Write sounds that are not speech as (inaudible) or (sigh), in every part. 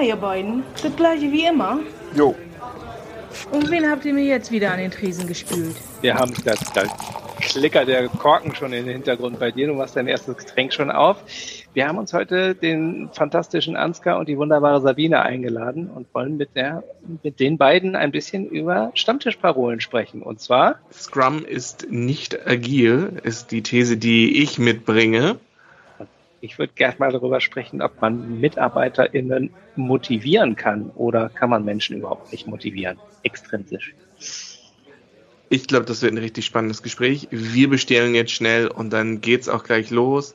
Na, ihr beiden, das gleiche wie immer. Jo. Und wen habt ihr mir jetzt wieder an den Tresen gespült? Wir haben da, da klickert der Korken schon in den Hintergrund bei dir. Du machst dein erstes Getränk schon auf. Wir haben uns heute den fantastischen Ansgar und die wunderbare Sabine eingeladen und wollen mit, der, mit den beiden ein bisschen über Stammtischparolen sprechen. Und zwar. Scrum ist nicht agil, ist die These, die ich mitbringe. Ich würde gerne mal darüber sprechen, ob man MitarbeiterInnen motivieren kann oder kann man Menschen überhaupt nicht motivieren, extrinsisch. Ich glaube, das wird ein richtig spannendes Gespräch. Wir bestellen jetzt schnell und dann geht's auch gleich los.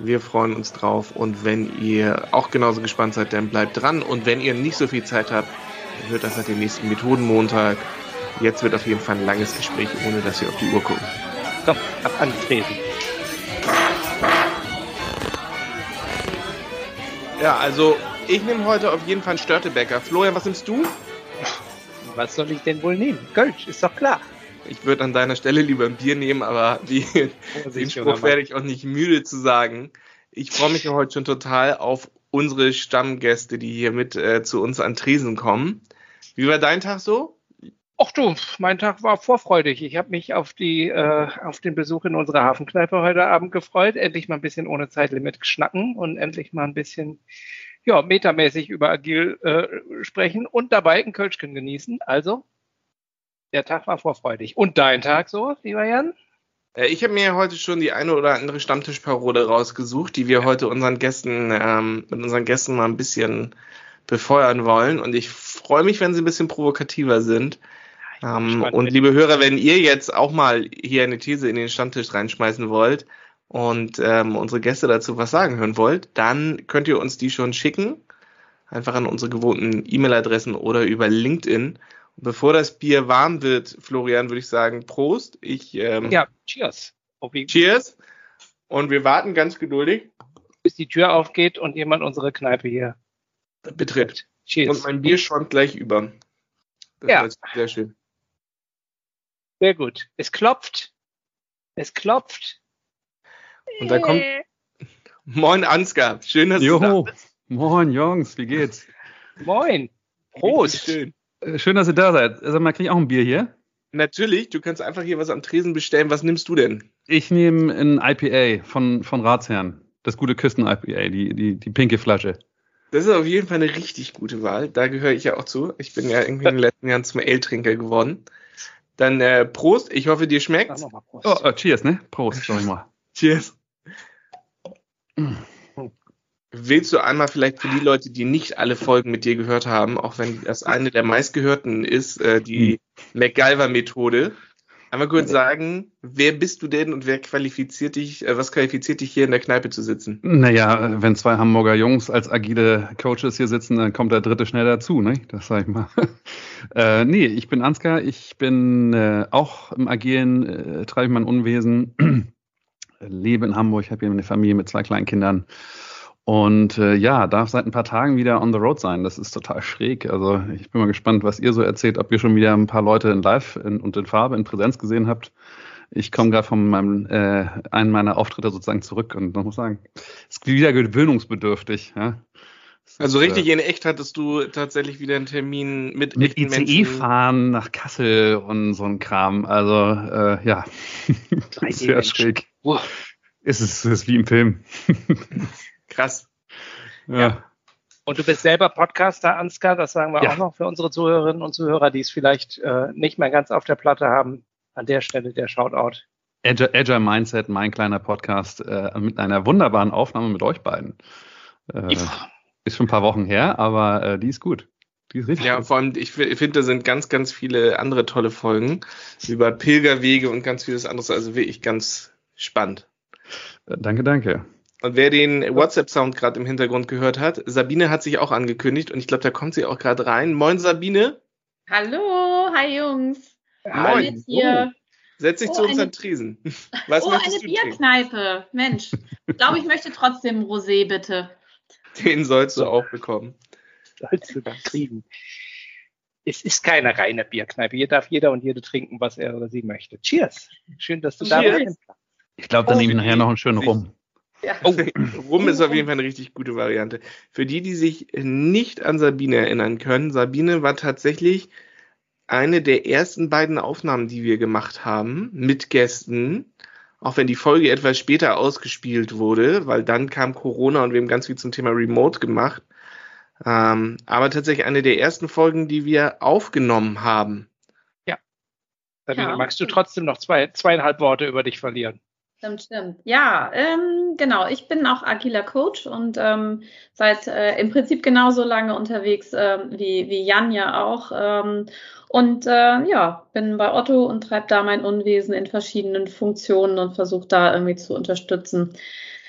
Wir freuen uns drauf und wenn ihr auch genauso gespannt seid, dann bleibt dran und wenn ihr nicht so viel Zeit habt, dann hört das nach dem nächsten Methodenmontag. Jetzt wird auf jeden Fall ein langes Gespräch, ohne dass ihr auf die Uhr guckt. Komm, ab angetreten. Ja, also ich nehme heute auf jeden Fall einen Störtebäcker. Florian, was nimmst du? Was soll ich denn wohl nehmen? Kölsch, ist doch klar. Ich würde an deiner Stelle lieber ein Bier nehmen, aber die, den Spruch werde ich auch nicht müde zu sagen. Ich freue mich heute schon total auf unsere Stammgäste, die hier mit äh, zu uns an Tresen kommen. Wie war dein Tag so? Ach du, mein Tag war vorfreudig. Ich habe mich auf die äh, auf den Besuch in unserer Hafenkneipe heute Abend gefreut. Endlich mal ein bisschen ohne Zeitlimit schnacken und endlich mal ein bisschen ja metamäßig über Agil äh, sprechen und dabei ein Kölschchen genießen. Also der Tag war vorfreudig. Und dein Tag so, lieber Jan? Äh, Ich habe mir heute schon die eine oder andere Stammtischparole rausgesucht, die wir heute unseren Gästen ähm, mit unseren Gästen mal ein bisschen befeuern wollen. Und ich freue mich, wenn sie ein bisschen provokativer sind. Ähm, und liebe Hörer, wenn ihr jetzt auch mal hier eine These in den Stammtisch reinschmeißen wollt und ähm, unsere Gäste dazu was sagen hören wollt, dann könnt ihr uns die schon schicken. Einfach an unsere gewohnten E-Mail-Adressen oder über LinkedIn. Und bevor das Bier warm wird, Florian, würde ich sagen, Prost. Ich ähm, Ja, cheers. Cheers. Und wir warten ganz geduldig. bis die Tür aufgeht und jemand unsere Kneipe hier Betritt. Cheers. Und mein Bier schäumt gleich über. Das Ja. sehr schön. Sehr gut. Es klopft. Es klopft. Und da kommt. (laughs) Moin Ansgar. Schön, dass du da Jo, bist. moin Jungs, wie geht's? Moin. Prost. Schön. Schön, dass ihr da seid. Sag mal, krieg ich auch ein Bier hier? Natürlich, du kannst einfach hier was am Tresen bestellen. Was nimmst du denn? Ich nehme ein IPA von, von Ratsherrn. Das gute Küsten-IPA, die, die, die pinke Flasche. Das ist auf jeden Fall eine richtig gute Wahl. Da gehöre ich ja auch zu. Ich bin ja irgendwie in den letzten Jahren zum Ale-Trinker geworden. Dann äh, Prost. Ich hoffe, dir Prost. Oh, äh, cheers, ne? Prost, sag ich mal. Cheers. Willst du einmal vielleicht für die Leute, die nicht alle Folgen mit dir gehört haben, auch wenn das eine der meistgehörten ist, äh, die MacGyver-Methode, einmal kurz sagen, wer bist du denn und wer qualifiziert dich, äh, was qualifiziert dich hier in der Kneipe zu sitzen? Naja, wenn zwei Hamburger Jungs als agile Coaches hier sitzen, dann kommt der dritte schnell dazu, ne? Das sag ich mal. (laughs) äh, nee, ich bin Ansgar, ich bin äh, auch im Agilen, äh, treibe ich mein Unwesen, (clears throat) lebe in Hamburg, habe hier eine Familie mit zwei kleinen Kindern. Und äh, ja, darf seit ein paar Tagen wieder on the road sein. Das ist total schräg. Also ich bin mal gespannt, was ihr so erzählt, ob ihr schon wieder ein paar Leute in Live in, und in Farbe, in Präsenz gesehen habt. Ich komme gerade von meinem äh, einen meiner Auftritte sozusagen zurück und man muss sagen, es ist wieder gewöhnungsbedürftig. Ja? Also ist, richtig in echt hattest du tatsächlich wieder einen Termin mit, äh, mit echten ICE Menschen. fahren nach Kassel und so ein Kram. Also äh, ja, (laughs) sehr Menschen. schräg. Wow. Es ist, es ist wie im Film. (laughs) Krass. ja. Und du bist selber Podcaster, Ansgar, das sagen wir Ja. auch noch für unsere Zuhörerinnen und Zuhörer, die es vielleicht äh, nicht mehr ganz auf der Platte haben. An der Stelle der Shoutout. Agile, Agile Mindset, mein kleiner Podcast äh, mit einer wunderbaren Aufnahme mit euch beiden. Äh, ist schon ein paar Wochen her, aber äh, die ist gut. Die ist richtig Ja, gut. vor allem, ich fi- finde, da sind ganz, ganz viele andere tolle Folgen über Pilgerwege und ganz vieles anderes. Also wirklich ganz spannend. Danke, danke. Und wer den WhatsApp-Sound gerade im Hintergrund gehört hat, Sabine hat sich auch angekündigt und ich glaube, da kommt sie auch gerade rein. Moin, Sabine. Hallo, hi Jungs. Moin. Jetzt hier. Setz dich Oh, zu uns eine- an Tresen. (laughs) Was oh, eine? Bierkneipe. Mensch, ich glaube, ich möchte trotzdem Rosé, bitte. Den sollst du auch bekommen. Sollst du dann kriegen. Es ist keine reine Bierkneipe. Hier darf jeder und jede trinken, was er oder sie möchte. Cheers. Schön, dass du da Cheers. bist. Ich glaube, dann Oh, nehme ich nachher noch einen schönen rum. Ja. Oh. Rum ist auf jeden Fall eine richtig gute Variante. Für die, die sich nicht an Sabine erinnern können, Sabine war tatsächlich eine der ersten beiden Aufnahmen, die wir gemacht haben mit Gästen, auch wenn die Folge etwas später ausgespielt wurde, weil dann kam Corona und wir haben ganz viel zum Thema Remote gemacht. Ähm, aber tatsächlich eine der ersten Folgen, die wir aufgenommen haben. Ja. Sabine, ja. magst du trotzdem noch zwei, zweieinhalb Worte über dich verlieren? Stimmt, stimmt. Ja, ähm, genau. Ich bin auch agiler Coach und ähm, seit äh, im Prinzip genauso lange unterwegs äh, wie, wie Jan ja auch. Ähm, und äh, ja, bin bei Otto und treibe da mein Unwesen in verschiedenen Funktionen und versuche da irgendwie zu unterstützen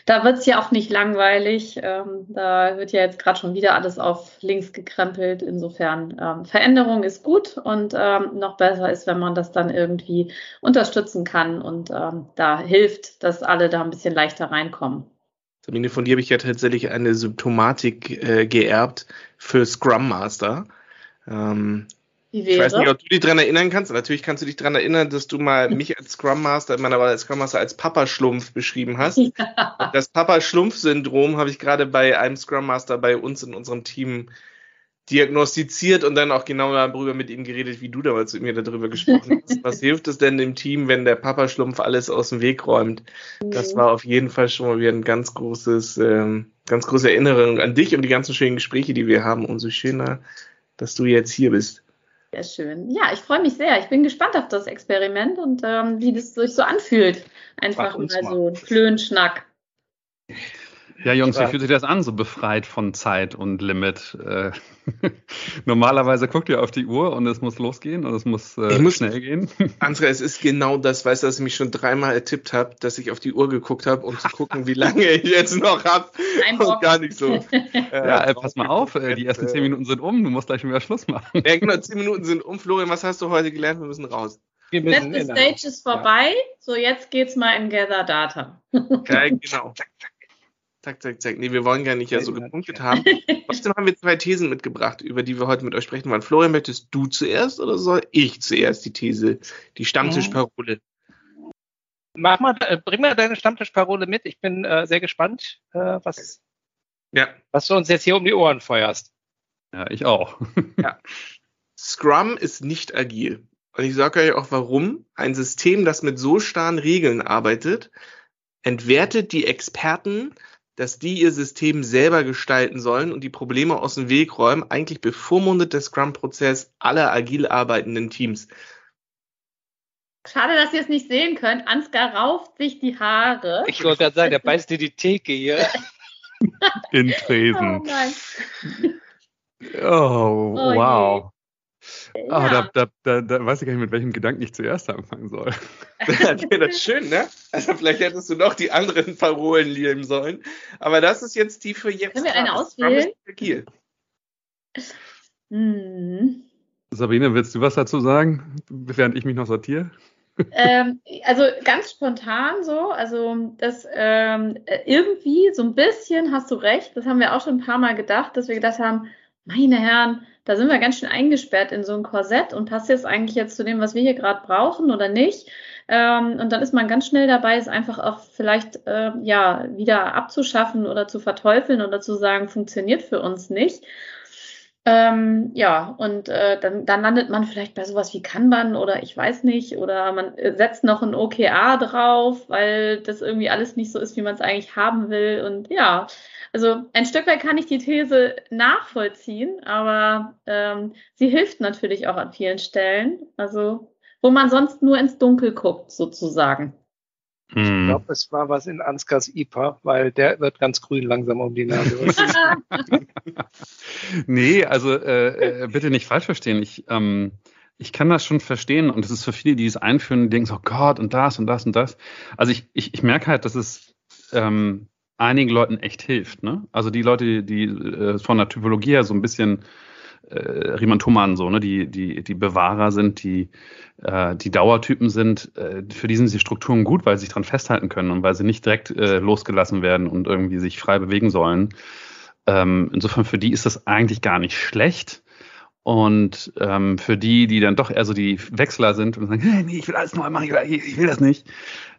da wird es ja auch nicht langweilig. Ähm, da wird ja jetzt gerade schon wieder alles auf links gekrempelt. Insofern ähm, Veränderung ist gut und ähm, noch besser ist, wenn man das dann irgendwie unterstützen kann und ähm, da hilft, dass alle da ein bisschen leichter reinkommen. Sabine, von dir habe ich ja tatsächlich eine Symptomatik äh, geerbt für Scrum Master. Ähm? Ich weiß nicht, ob du dich daran erinnern kannst. Natürlich kannst du dich daran erinnern, dass du mal (laughs) mich als Scrum Master, in meiner Wahl als Scrum Master als Papa-Schlumpf beschrieben hast. Ja. Das Papa-Schlumpf-Syndrom habe ich gerade bei einem Scrum Master bei uns in unserem Team diagnostiziert und dann auch genau darüber mit ihm geredet, wie du damals mit mir darüber gesprochen hast. (laughs) Was hilft es denn dem Team, wenn der Papa-Schlumpf alles aus dem Weg räumt? Das war auf jeden Fall schon mal wieder ein ganz großes, ähm, ganz große Erinnerung an dich und die ganzen schönen Gespräche, die wir haben. Umso schöner, dass du jetzt hier bist. Sehr schön. Ja, ich freue mich sehr. Ich bin gespannt auf das Experiment und ähm, wie das sich so anfühlt. Einfach mal, mal so Klönschnack. (laughs) Ja, Jungs, wie fühlt sich das an, so befreit von Zeit und Limit? Äh, (laughs) normalerweise guckt ihr auf die Uhr und es muss losgehen und es muss, äh, muss schnell gehen. (laughs) Andrea, es ist genau das, weißt du, dass ich mich schon dreimal ertippt habe, dass ich auf die Uhr geguckt habe, um zu gucken, wie lange ich jetzt noch habe. (laughs) Und gar nicht so. Äh, ja, äh, pass mal auf, äh, die ersten zehn Minuten sind um, du musst gleich schon wieder Schluss machen. Ja, genau, zehn Minuten sind um. Florian, was hast du heute gelernt? Wir müssen raus. Wir Letzte Stage ist vorbei, ja. so jetzt geht's mal in Gather Data. Ja, genau. Zack, zack. Zack, zack, zack. Nee, wir wollen gar nicht ja so gepunktet haben. Trotzdem haben wir zwei Thesen mitgebracht, über die wir heute mit euch sprechen wollen. Florian, möchtest du zuerst oder soll ich zuerst die These, die Stammtischparole? Mach mal, äh, bring mal deine Stammtischparole mit. Ich bin äh, sehr gespannt, äh, was, ja. was du uns jetzt hier um die Ohren feuerst. Ja, ich auch. (laughs) ja. Scrum ist nicht agil. Und ich sage euch auch warum. Ein System, das mit so starren Regeln arbeitet, entwertet die Experten dass die ihr System selber gestalten sollen und die Probleme aus dem Weg räumen, eigentlich bevormundet der Scrum-Prozess aller agil arbeitenden Teams. Schade, dass ihr es nicht sehen könnt. Ansgar rauft sich die Haare. Ich wollte gerade sagen, der beißt dir die Theke hier. In Tresen. Oh nein. Oh, oh wow. Ah, ja. da, da, da, da, weiß ich gar nicht, mit welchem Gedanken ich zuerst anfangen soll. (laughs) (laughs) das ist schön, ne? Also vielleicht hättest du noch die anderen Parolen lieben sollen. Aber das ist jetzt die für jetzt. Können wir eine auswählen? Hm. Sabine, willst du was dazu sagen, während ich mich noch sortiere? ähm, (laughs) also ganz spontan so, also das ähm, irgendwie so ein bisschen hast du recht, das haben wir auch schon ein paar Mal gedacht, dass wir gedacht haben, meine Herren, da sind wir ganz schön eingesperrt in so ein Korsett und passt jetzt eigentlich jetzt zu dem, was wir hier gerade brauchen oder nicht. Ähm, und dann ist man ganz schnell dabei, es einfach auch vielleicht äh, ja wieder abzuschaffen oder zu verteufeln oder zu sagen, funktioniert für uns nicht. Ähm, ja, und äh, dann, dann landet man vielleicht bei sowas wie Kanban oder ich weiß nicht, oder man setzt noch ein OKA drauf, weil das irgendwie alles nicht so ist, wie man es eigentlich haben will. Und ja, also ein Stück weit kann ich die These nachvollziehen, aber ähm, sie hilft natürlich auch an vielen Stellen. Also wo man sonst nur ins Dunkel guckt, sozusagen. Ich hm. glaube, es war was in Ansgars IPA, weil der wird ganz grün langsam um die Nase. (laughs) nee, also äh, äh, bitte nicht falsch verstehen. Ich, ähm, ich kann das schon verstehen und es ist für viele, die es einführen, die denken so, oh Gott, und das und das und das. Also ich, ich, ich merke halt, dass es ähm, einigen Leuten echt hilft. Ne? Also die Leute, die äh, von der Typologie her so ein bisschen äh, Riemann Thomann so, ne, die, die, die Bewahrer sind, die, äh, die Dauertypen sind, äh, für die sind die Strukturen gut, weil sie sich dran festhalten können und weil sie nicht direkt äh, losgelassen werden und irgendwie sich frei bewegen sollen. Ähm, insofern für die ist das eigentlich gar nicht schlecht. Und ähm, für die, die dann doch eher so die Wechsler sind und sagen, hey, nee, ich will alles neu machen, ich will, ich will das nicht,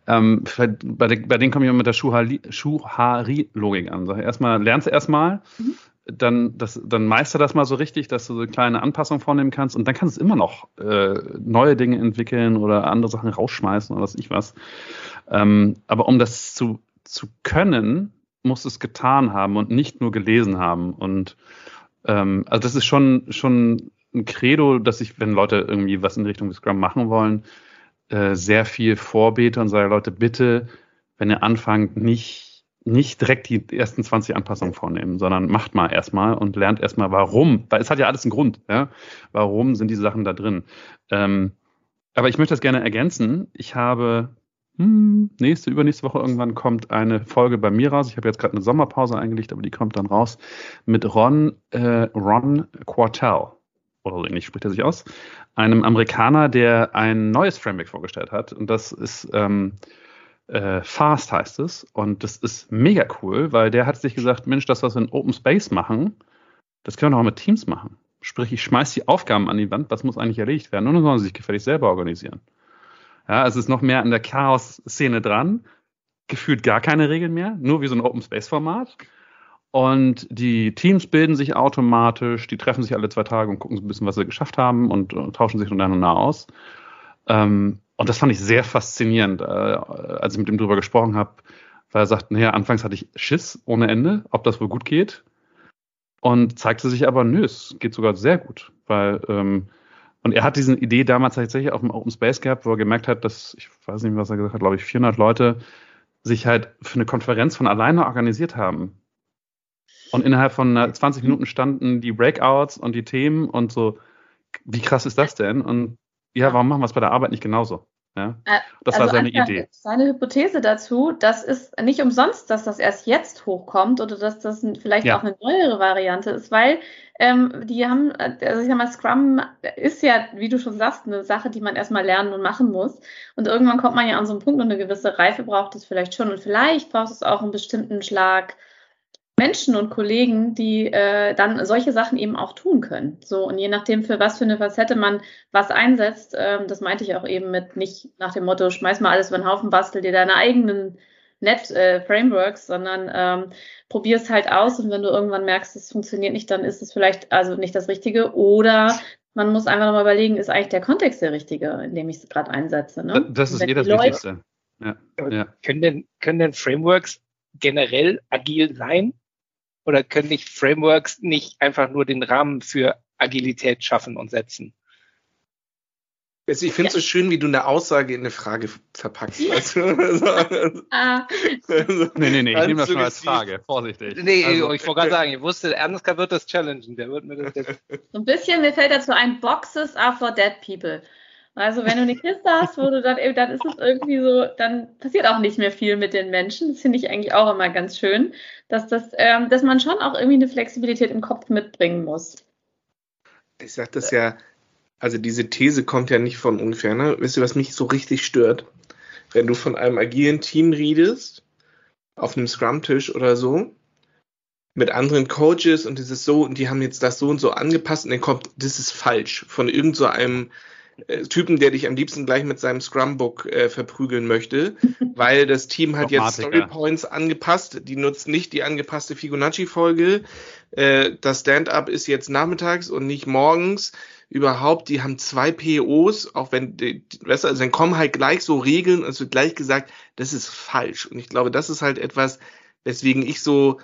Ähm, bei, de, bei denen komme ich immer mit der Schuhari-Logik an. Sag, erstmal lernst du erstmal, mhm. dann, das, dann meister das mal so richtig, dass du so kleine Anpassungen vornehmen kannst und dann kannst du immer noch äh, neue Dinge entwickeln oder andere Sachen rausschmeißen oder was ich was. Ähm, aber um das zu, zu können, musst du es getan haben und nicht nur gelesen haben. Und ähm, also das ist schon, schon ein Credo, dass ich, wenn Leute irgendwie was in Richtung Scrum machen wollen, äh, sehr viel vorbete und sage, Leute, bitte, wenn ihr anfangt, nicht, nicht direkt die ersten 20 Anpassungen vornehmen, sondern macht mal erstmal und lernt erstmal, warum, weil es hat ja alles einen Grund, ja, warum sind diese Sachen da drin. Ähm, aber ich möchte das gerne ergänzen. Ich habe hm, nächste, übernächste Woche irgendwann kommt eine Folge bei mir raus. Ich habe jetzt gerade eine Sommerpause eingelegt, aber die kommt dann raus mit Ron, äh, Ron Quartel oder so ähnlich spricht er sich aus, einem Amerikaner, der ein neues Framework vorgestellt hat. Und das ist ähm, äh, Fast heißt es. Und das ist mega cool, weil der hat sich gesagt, Mensch, das, was wir in Open Space machen, das können wir auch mit Teams machen. Sprich, ich schmeiß die Aufgaben an die Wand, was muss eigentlich erledigt werden? Und dann sollen sie sich gefällig selber organisieren. Ja, es ist noch mehr an der Chaos-Szene dran. Gefühlt gar keine Regeln mehr, nur wie so ein Open Space-Format. Und die Teams bilden sich automatisch, die treffen sich alle zwei Tage und gucken so ein bisschen, was sie geschafft haben und, und tauschen sich untereinander aus. Ähm, und das fand ich sehr faszinierend, äh, als ich mit ihm drüber gesprochen habe, weil er sagt, naja, anfangs hatte ich Schiss ohne Ende, ob das wohl gut geht. Und zeigte sich aber, nö, es geht sogar sehr gut, weil ähm, und er hat diese Idee damals tatsächlich auf dem Open Space gehabt, wo er gemerkt hat, dass, ich weiß nicht, was er gesagt hat, glaube ich, 400 Leute sich halt für eine Konferenz von alleine organisiert haben. Und innerhalb von 20 Minuten standen die Breakouts und die Themen und so, wie krass ist das denn? Und ja, warum machen wir es bei der Arbeit nicht genauso? Ja? Äh, das also war seine Idee. Seine Hypothese dazu, das ist nicht umsonst, dass das erst jetzt hochkommt oder dass das vielleicht ja. auch eine neuere Variante ist, weil ähm, die haben, also ich sag mal, Scrum ist ja, wie du schon sagst, eine Sache, die man erstmal lernen und machen muss. Und irgendwann kommt man ja an so einen Punkt und eine gewisse Reife braucht es vielleicht schon. Und vielleicht braucht es auch einen bestimmten Schlag Menschen und Kollegen, die äh, dann solche Sachen eben auch tun können. So und je nachdem, für was für eine Facette man was einsetzt, ähm, das meinte ich auch eben mit nicht nach dem Motto, schmeiß mal alles über den Haufen, bastel dir deine eigenen Net äh, Frameworks, sondern ähm, probier es halt aus und wenn du irgendwann merkst, es funktioniert nicht, dann ist es vielleicht also nicht das Richtige oder man muss einfach nochmal überlegen, ist eigentlich der Kontext der richtige, in dem ich es gerade einsetze. Ne? Das ist eh das Wichtigste. Ja. Ja. Können, denn, können denn Frameworks generell agil sein? Oder können nicht Frameworks nicht einfach nur den Rahmen für Agilität schaffen und setzen? Also ich finde es ja. so schön, wie du eine Aussage in eine Frage verpackst. Weißt du? also, ah. (laughs) also, nee, nee, nee, ich nehme das schon als Frage. Vorsichtig. Nee, also, ich wollte gerade sagen, ich wusste, Ernstka wird das challengen. Der wird mir das (laughs) so ein bisschen, mir fällt dazu ein, Boxes are for dead people. Also wenn du eine Kiste hast, wo du dann, dann ist es irgendwie so, dann passiert auch nicht mehr viel mit den Menschen. Das finde ich eigentlich auch immer ganz schön, dass das, ähm, dass man schon auch irgendwie eine Flexibilität im Kopf mitbringen muss. Ich sage das ja, also diese These kommt ja nicht von ungefähr, ne? Wisst ihr, was mich so richtig stört? Wenn du von einem agilen Team redest, auf einem Scrum-Tisch oder so, mit anderen Coaches und ist so, und die haben jetzt das so und so angepasst und dann kommt, das ist falsch, von irgend so einem äh, Typen, der dich am liebsten gleich mit seinem Scrum-Book äh, verprügeln möchte, (laughs) weil das Team hat jetzt Story Points angepasst. Die nutzt nicht die angepasste Fibonacci-Folge. Äh, das Stand-up ist jetzt nachmittags und nicht morgens. Überhaupt, die haben zwei POs, auch wenn, die, weißt du, also dann kommen halt gleich so Regeln und es wird gleich gesagt, das ist falsch. Und ich glaube, das ist halt etwas, weswegen ich so,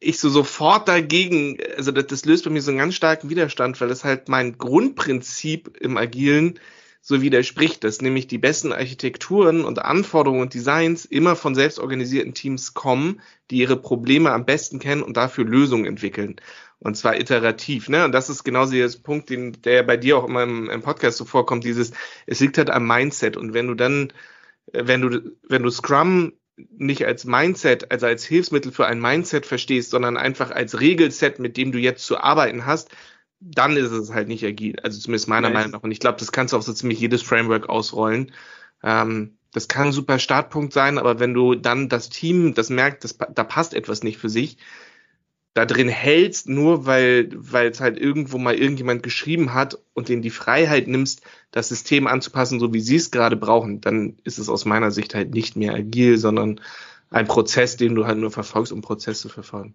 ich so sofort dagegen, also das, das, löst bei mir so einen ganz starken Widerstand, weil das halt mein Grundprinzip im Agilen so widerspricht, dass nämlich die besten Architekturen und Anforderungen und Designs immer von selbstorganisierten Teams kommen, die ihre Probleme am besten kennen und dafür Lösungen entwickeln. Und zwar iterativ, ne? Und das ist genauso der Punkt, den, der bei dir auch immer im, im Podcast so vorkommt, dieses, es liegt halt am Mindset. Und wenn du dann, wenn du, wenn du Scrum nicht als Mindset, also als Hilfsmittel für ein Mindset verstehst, sondern einfach als Regelset, mit dem du jetzt zu arbeiten hast, dann ist es halt nicht agil. Also zumindest meiner Meinung nach. Und ich glaube, das kannst du auf so ziemlich jedes Framework ausrollen. Ähm, das kann ein super Startpunkt sein, aber wenn du dann das Team, das merkt, das, da passt etwas nicht für sich, da drin hältst, nur weil es halt irgendwo mal irgendjemand geschrieben hat und denen die Freiheit nimmst, das System anzupassen, so wie sie es gerade brauchen, dann ist es aus meiner Sicht halt nicht mehr agil, sondern ein Prozess, den du halt nur verfolgst, um Prozess zu verfolgen.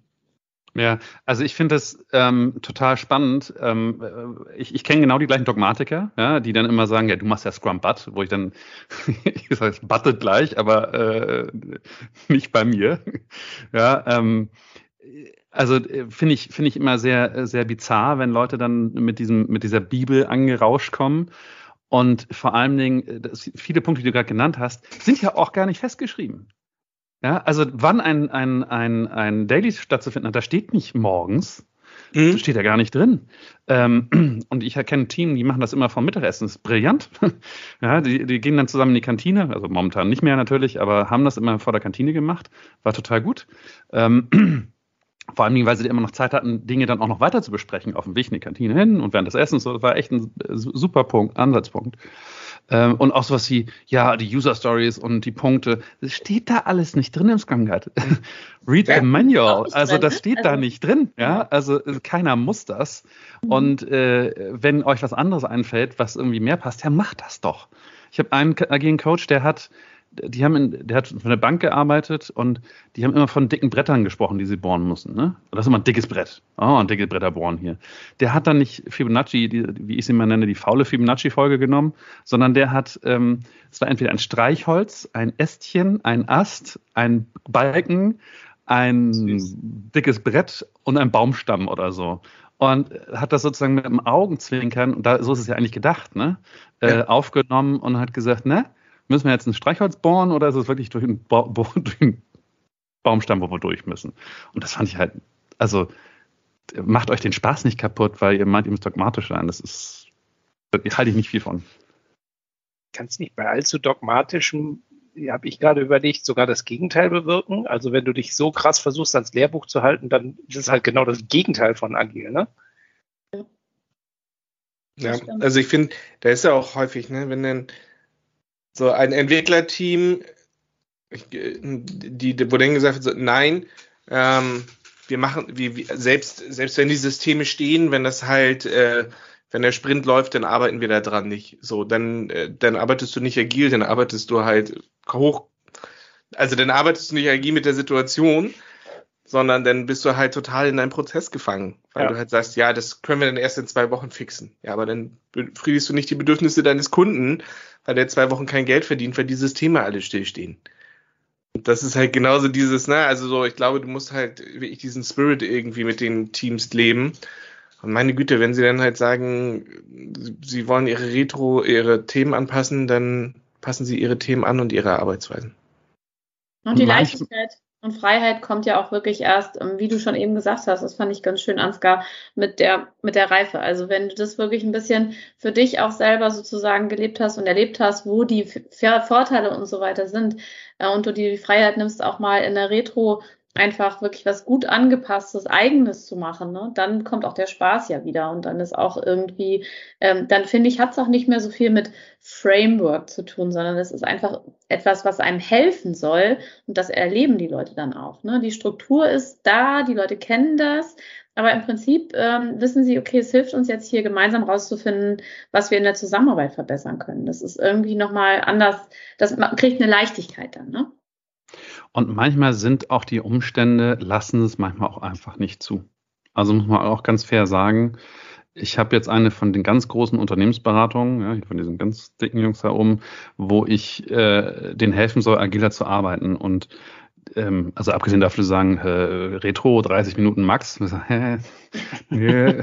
Ja, also ich finde das ähm, total spannend. Ähm, ich ich kenne genau die gleichen Dogmatiker, ja, die dann immer sagen, ja, du machst ja Scrum Butt, wo ich dann, (laughs) ich sage, buttet gleich, aber äh, nicht bei mir. Ja, ähm, also äh, finde ich finde ich immer sehr sehr bizarr, wenn Leute dann mit diesem mit dieser Bibel angerauscht kommen und vor allen Dingen äh, viele Punkte, die du gerade genannt hast, sind ja auch gar nicht festgeschrieben. Ja, also wann ein ein ein ein Daily stattzufinden hat, da steht nicht morgens. Mhm. Das steht ja gar nicht drin. Ähm, (clears throat) und ich erkenne ein Team, die machen das immer vom Mittagessen. Das ist brillant. (laughs) ja, die, die gehen dann zusammen in die Kantine, also momentan nicht mehr natürlich, aber haben das immer vor der Kantine gemacht. War total gut. Ähm, (clears throat) vor allem, weil sie immer noch Zeit hatten, Dinge dann auch noch weiter zu besprechen, auf dem Weg in die Kantine hin und während des Essens. Das war echt ein äh, super Punkt, Ansatzpunkt. Ähm, und auch sowas wie, ja, die User Stories und die Punkte. Das steht da alles nicht drin im Scrum Guide. (laughs) Read ja, the manual. Also das steht da also nicht drin. Ja, also äh, keiner muss das. Mhm. Und äh, wenn euch was anderes einfällt, was irgendwie mehr passt, ja, macht das doch. Ich habe einen agilen Coach, der hat die haben in, der hat von der Bank gearbeitet und die haben immer von dicken Brettern gesprochen, die sie bohren mussten. Ne? Das ist immer ein dickes Brett. Oh, ein dickes Bretter bohren hier. Der hat dann nicht Fibonacci, die, wie ich sie mal nenne, die faule Fibonacci-Folge genommen, sondern der hat, ähm, es war entweder ein Streichholz, ein Ästchen, ein Ast, ein Balken, ein Süß. dickes Brett und ein Baumstamm oder so und hat das sozusagen mit dem Augenzwinkern, und da, so ist es ja eigentlich gedacht, ne, ja. äh, aufgenommen und hat gesagt, ne, Müssen wir jetzt ein Streichholz bohren oder ist es wirklich durch einen, ba (laughs) durch einen Baumstamm, wo wir durch müssen? Und das fand ich halt, also macht euch den Spaß nicht kaputt, weil ihr meint, ihr müsst dogmatisch sein. Das ist, da halte ich nicht viel von. Kannst nicht bei allzu dogmatischem, habe ich gerade überlegt, sogar das Gegenteil bewirken. Also wenn du dich so krass versuchst, ans Lehrbuch zu halten, dann ist es halt genau das Gegenteil von agil, ne? Ja, also ich finde, da ist ja auch häufig, ne, wenn dann so ein Entwicklerteam, die, wo dann gesagt wird, nein, ähm, wir machen, wie, wie, selbst, selbst wenn die Systeme stehen, wenn das halt, äh, wenn der Sprint läuft, dann arbeiten wir da dran nicht. So, dann, äh, dann arbeitest du nicht agil, dann arbeitest du halt hoch, also dann arbeitest du nicht agil mit der Situation, sondern dann bist du halt total in deinem Prozess gefangen, weil ja. du halt sagst, ja, das können wir dann erst in zwei Wochen fixen. Ja, aber dann befriedigst du nicht die Bedürfnisse deines Kunden, weil der zwei Wochen kein Geld verdient, weil die Systeme alle stillstehen. Und das ist halt genauso dieses, ne, also so, ich glaube, du musst halt wirklich diesen Spirit irgendwie mit den Teams leben. Und meine Güte, wenn sie dann halt sagen, sie wollen ihre Retro, ihre Themen anpassen, dann passen sie ihre Themen an und ihre Arbeitsweisen. Und die Leichtigkeit. Und Freiheit kommt ja auch wirklich erst, ähm, wie du schon eben gesagt hast, das fand ich ganz schön, Ansgar, mit der, mit der Reife. Also wenn du das wirklich ein bisschen für dich auch selber sozusagen gelebt hast und erlebt hast, wo die Vorteile und so weiter sind, äh, und du die Freiheit nimmst, auch mal in der Retro einfach wirklich was gut angepasstes, eigenes zu machen, ne? dann kommt auch der Spaß ja wieder und dann ist auch irgendwie, ähm, dann finde ich, hat es auch nicht mehr so viel mit Framework zu tun, sondern es ist einfach etwas, was einem helfen soll und das erleben die Leute dann auch. Ne? Die Struktur ist da, die Leute kennen das, aber im Prinzip ähm, wissen sie, okay, es hilft uns jetzt hier gemeinsam rauszufinden, was wir in der Zusammenarbeit verbessern können. Das ist irgendwie nochmal anders, das kriegt eine Leichtigkeit dann, ne? Und manchmal sind auch die Umstände, lassen es manchmal auch einfach nicht zu. Also muss man auch ganz fair sagen, ich habe jetzt eine von den ganz großen Unternehmensberatungen, ja, von diesen ganz dicken Jungs da oben, wo ich äh, denen helfen soll, agiler zu arbeiten. Und ähm, also abgesehen davon zu sagen, äh, Retro 30 Minuten max, hä, nee,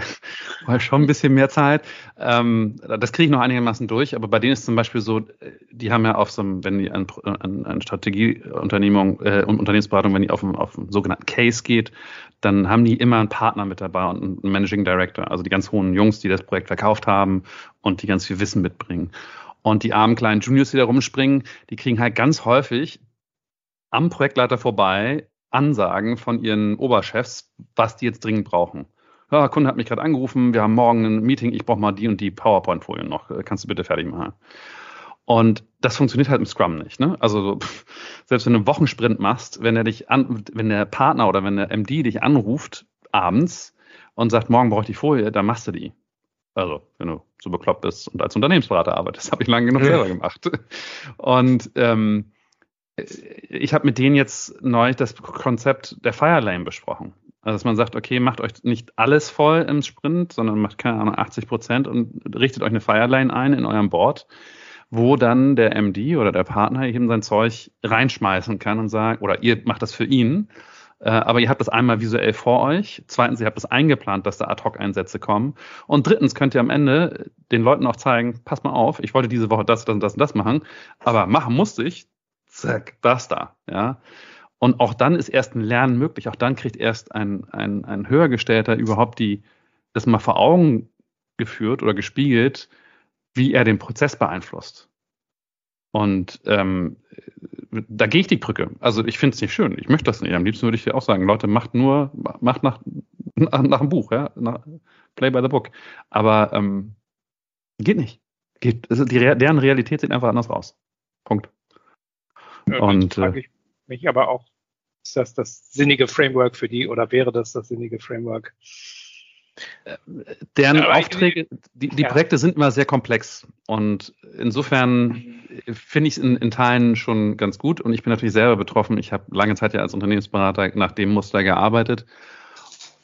war schon ein bisschen mehr Zeit. Ähm, das kriege ich noch einigermaßen durch, aber bei denen ist zum Beispiel so, die haben ja auf so einem, wenn die an, an, an Strategieunternehmung äh, und Unternehmensberatung, wenn die auf, auf einen sogenannten Case geht, dann haben die immer einen Partner mit dabei und einen Managing Director, also die ganz hohen Jungs, die das Projekt verkauft haben und die ganz viel Wissen mitbringen. Und die armen kleinen Juniors, die da rumspringen, die kriegen halt ganz häufig am Projektleiter vorbei Ansagen von ihren Oberchefs, was die jetzt dringend brauchen. Ja, Kunde hat mich gerade angerufen, wir haben morgen ein Meeting, ich brauche mal die und die PowerPoint-Folien noch, kannst du bitte fertig machen. Und das funktioniert halt im Scrum nicht. Ne? Also selbst wenn du einen Wochensprint machst, wenn er dich an, wenn der Partner oder wenn der MD dich anruft, abends und sagt, morgen brauche ich die Folie, dann machst du die. Also, wenn du so bekloppt bist und als Unternehmensberater arbeitest, (laughs) habe ich lange genug selber gemacht. Und ähm, ich habe mit denen jetzt neulich das Konzept der Fire Lane besprochen. Also, dass man sagt, okay, macht euch nicht alles voll im Sprint, sondern macht, keine Ahnung, 80 Prozent und richtet euch eine Fire Lane ein in eurem Board, wo dann der MD oder der Partner eben sein Zeug reinschmeißen kann und sagt, oder ihr macht das für ihn äh, aber ihr habt das einmal visuell vor euch. Zweitens, ihr habt das eingeplant, dass da Ad-Hoc-Einsätze kommen. Und drittens könnt ihr am Ende den Leuten auch zeigen, pass mal auf, ich wollte diese Woche das, das und das und das machen, aber machen musste ich, zack, das da, ja. Und auch dann ist erst ein Lernen möglich. Auch dann kriegt erst ein, ein, ein Höhergestellter überhaupt die, das mal vor Augen geführt oder gespiegelt, wie er den Prozess beeinflusst. Und ähm, da gehe ich die Brücke. Also ich finde es nicht schön. Ich möchte das nicht. Am liebsten würde ich dir auch sagen, Leute, macht nur, macht nach, nach, nach dem Buch, ja, nach, play by the book. Aber ähm, geht nicht. Geht, also die, deren Realität sieht einfach anders aus. Punkt. Ja, Und frage äh, ich mich aber auch, ist das das sinnige Framework für die oder wäre das das sinnige Framework? Deren ja, Aufträge, die, die ja. Projekte sind immer sehr komplex und insofern finde ich es in, in, Teilen schon ganz gut und ich bin natürlich selber betroffen. Ich habe lange Zeit ja als Unternehmensberater nach dem Muster gearbeitet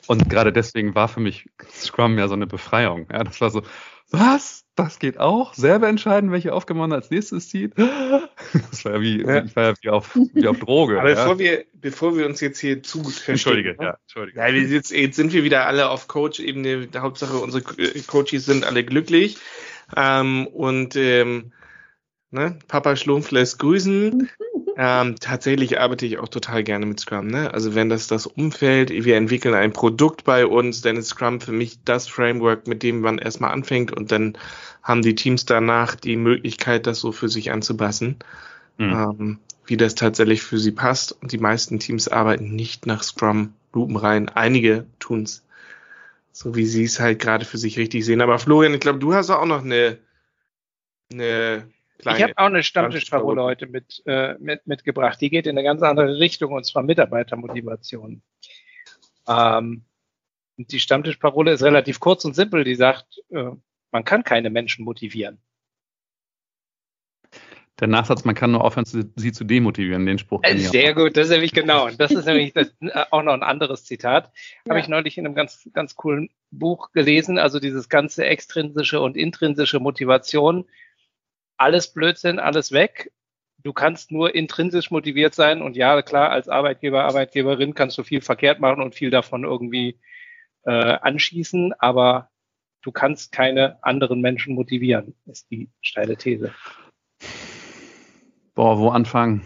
und gerade deswegen war für mich (laughs) Scrum ja so eine Befreiung. Ja, das war so, was? Das geht auch? Selber entscheiden, welche Aufgabe man als nächstes zieht? (laughs) Das war ja wie, ja. Ich war ja wie, auf, wie auf Droge. Aber ja. bevor, wir, bevor wir uns jetzt hier zu. Entschuldige, ja, Entschuldige. Ja, jetzt, jetzt sind wir wieder alle auf Coach-Ebene. Hauptsache, unsere Coaches sind alle glücklich. Ähm, und ähm, ne, Papa Schlumpf lässt grüßen. Ähm, tatsächlich arbeite ich auch total gerne mit Scrum. Ne? Also wenn das das Umfeld, wir entwickeln ein Produkt bei uns, dann ist Scrum für mich das Framework, mit dem man erstmal anfängt und dann haben die Teams danach die Möglichkeit, das so für sich anzupassen, mhm. ähm, wie das tatsächlich für sie passt. Und die meisten Teams arbeiten nicht nach Scrum lupenrein. Einige tun's so wie sie es halt gerade für sich richtig sehen. Aber Florian, ich glaube, du hast auch noch eine, eine Kleine, ich habe auch eine Stammtischparole heute mit, äh, mit, mitgebracht. Die geht in eine ganz andere Richtung und zwar Mitarbeitermotivation. Ähm, die Stammtischparole ist relativ kurz und simpel. Die sagt, äh, man kann keine Menschen motivieren. Der Nachsatz, man kann nur aufhören, sie zu demotivieren, den Spruch. Äh, sehr gut, das ist nämlich genau. Und das ist nämlich (laughs) das, äh, auch noch ein anderes Zitat. Ja. Habe ich neulich in einem ganz, ganz coolen Buch gelesen. Also dieses ganze extrinsische und intrinsische Motivation alles Blödsinn, alles weg. Du kannst nur intrinsisch motiviert sein und ja, klar, als Arbeitgeber, Arbeitgeberin kannst du viel verkehrt machen und viel davon irgendwie äh, anschießen, aber du kannst keine anderen Menschen motivieren, ist die steile These. Boah, wo anfangen?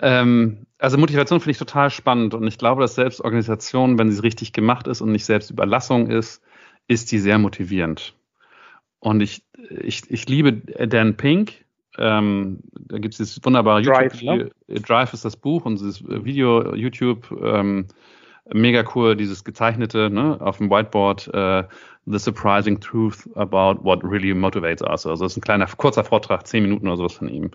Ähm, also Motivation finde ich total spannend und ich glaube, dass Selbstorganisation, wenn sie richtig gemacht ist und nicht Selbstüberlassung ist, ist die sehr motivierend. Und ich, ich, ich liebe Dan Pink. Ähm, da gibt es dieses wunderbare Drive, YouTube. Ne? Drive ist das Buch und dieses Video, YouTube, ähm, mega cool, dieses gezeichnete ne, auf dem Whiteboard, äh, The Surprising Truth About What Really Motivates Us. Also das ist ein kleiner, kurzer Vortrag, zehn Minuten oder sowas von ihm.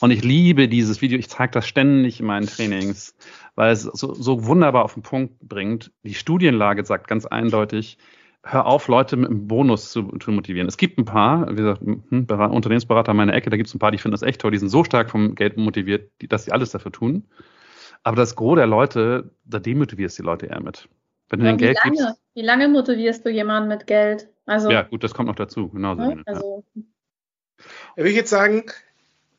Und ich liebe dieses Video, ich zeige das ständig in meinen Trainings, weil es so, so wunderbar auf den Punkt bringt. Die Studienlage sagt ganz eindeutig, hör auf, Leute mit einem Bonus zu, zu motivieren. Es gibt ein paar, wie gesagt, hm, Unternehmensberater in meiner Ecke, da gibt es ein paar, die finden das echt toll, die sind so stark vom Geld motiviert, die, dass sie alles dafür tun. Aber das Gros der Leute, da demotivierst die Leute eher mit. Wenn du ja, den Geld lange, gibst, wie lange motivierst du jemanden mit Geld? Also, ja, gut, das kommt noch dazu. Genauso. Ja, also, ja. ja. Will ich jetzt sagen,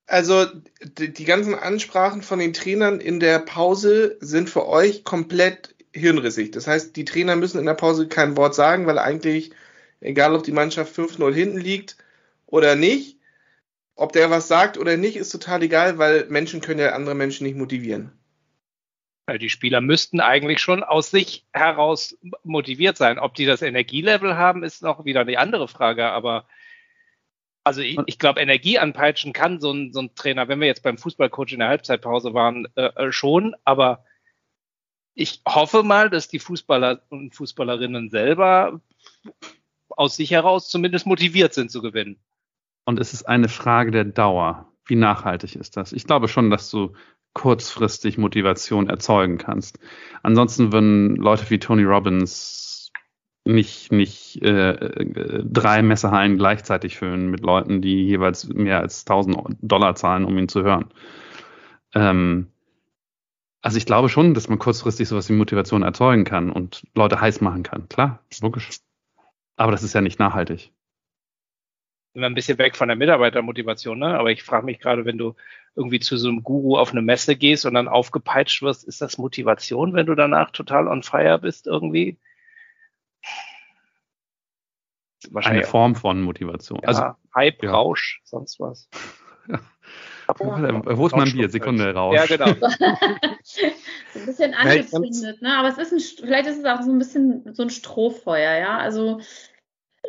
also die, die ganzen Ansprachen von den Trainern in der Pause sind für euch komplett hirnrissig. Das heißt, die Trainer müssen in der Pause kein Wort sagen, weil eigentlich, egal ob die Mannschaft 5-0 hinten liegt oder nicht, ob der was sagt oder nicht, ist total egal, weil Menschen können ja andere Menschen nicht motivieren. Die Spieler müssten eigentlich schon aus sich heraus motiviert sein. Ob die das Energielevel haben, ist noch wieder eine andere Frage. Aber also ich, ich glaube, Energie anpeitschen kann so ein, so ein Trainer, wenn wir jetzt beim Fußballcoach in der Halbzeitpause waren, äh, äh schon. Aber ich hoffe mal, dass die Fußballer und Fußballerinnen selber aus sich heraus zumindest motiviert sind zu gewinnen. Und es ist eine Frage der Dauer. Wie nachhaltig ist das? Ich glaube schon, dass du kurzfristig Motivation erzeugen kannst. Ansonsten würden Leute wie Tony Robbins nicht, nicht äh, drei Messerhallen gleichzeitig füllen mit Leuten, die jeweils mehr als 1000 Dollar zahlen, um ihn zu hören. Ähm, also ich glaube schon, dass man kurzfristig sowas wie Motivation erzeugen kann und Leute heiß machen kann. Klar, logisch. Aber das ist ja nicht nachhaltig. Immer ein bisschen weg von der Mitarbeitermotivation, ne? Aber ich frage mich gerade, wenn du irgendwie zu so einem Guru auf eine Messe gehst und dann aufgepeitscht wirst, ist das Motivation, wenn du danach total on fire bist irgendwie? Wahrscheinlich Eine Form von Motivation. Ja, also Hype, ja. Rausch, sonst was. (laughs) Wo ist mein Bier? Sekunde raus. Ja, genau. so (laughs) (laughs) ein bisschen angezündet, ne? Aber es ist ein, vielleicht ist es auch so ein bisschen so ein Strohfeuer, ja. Also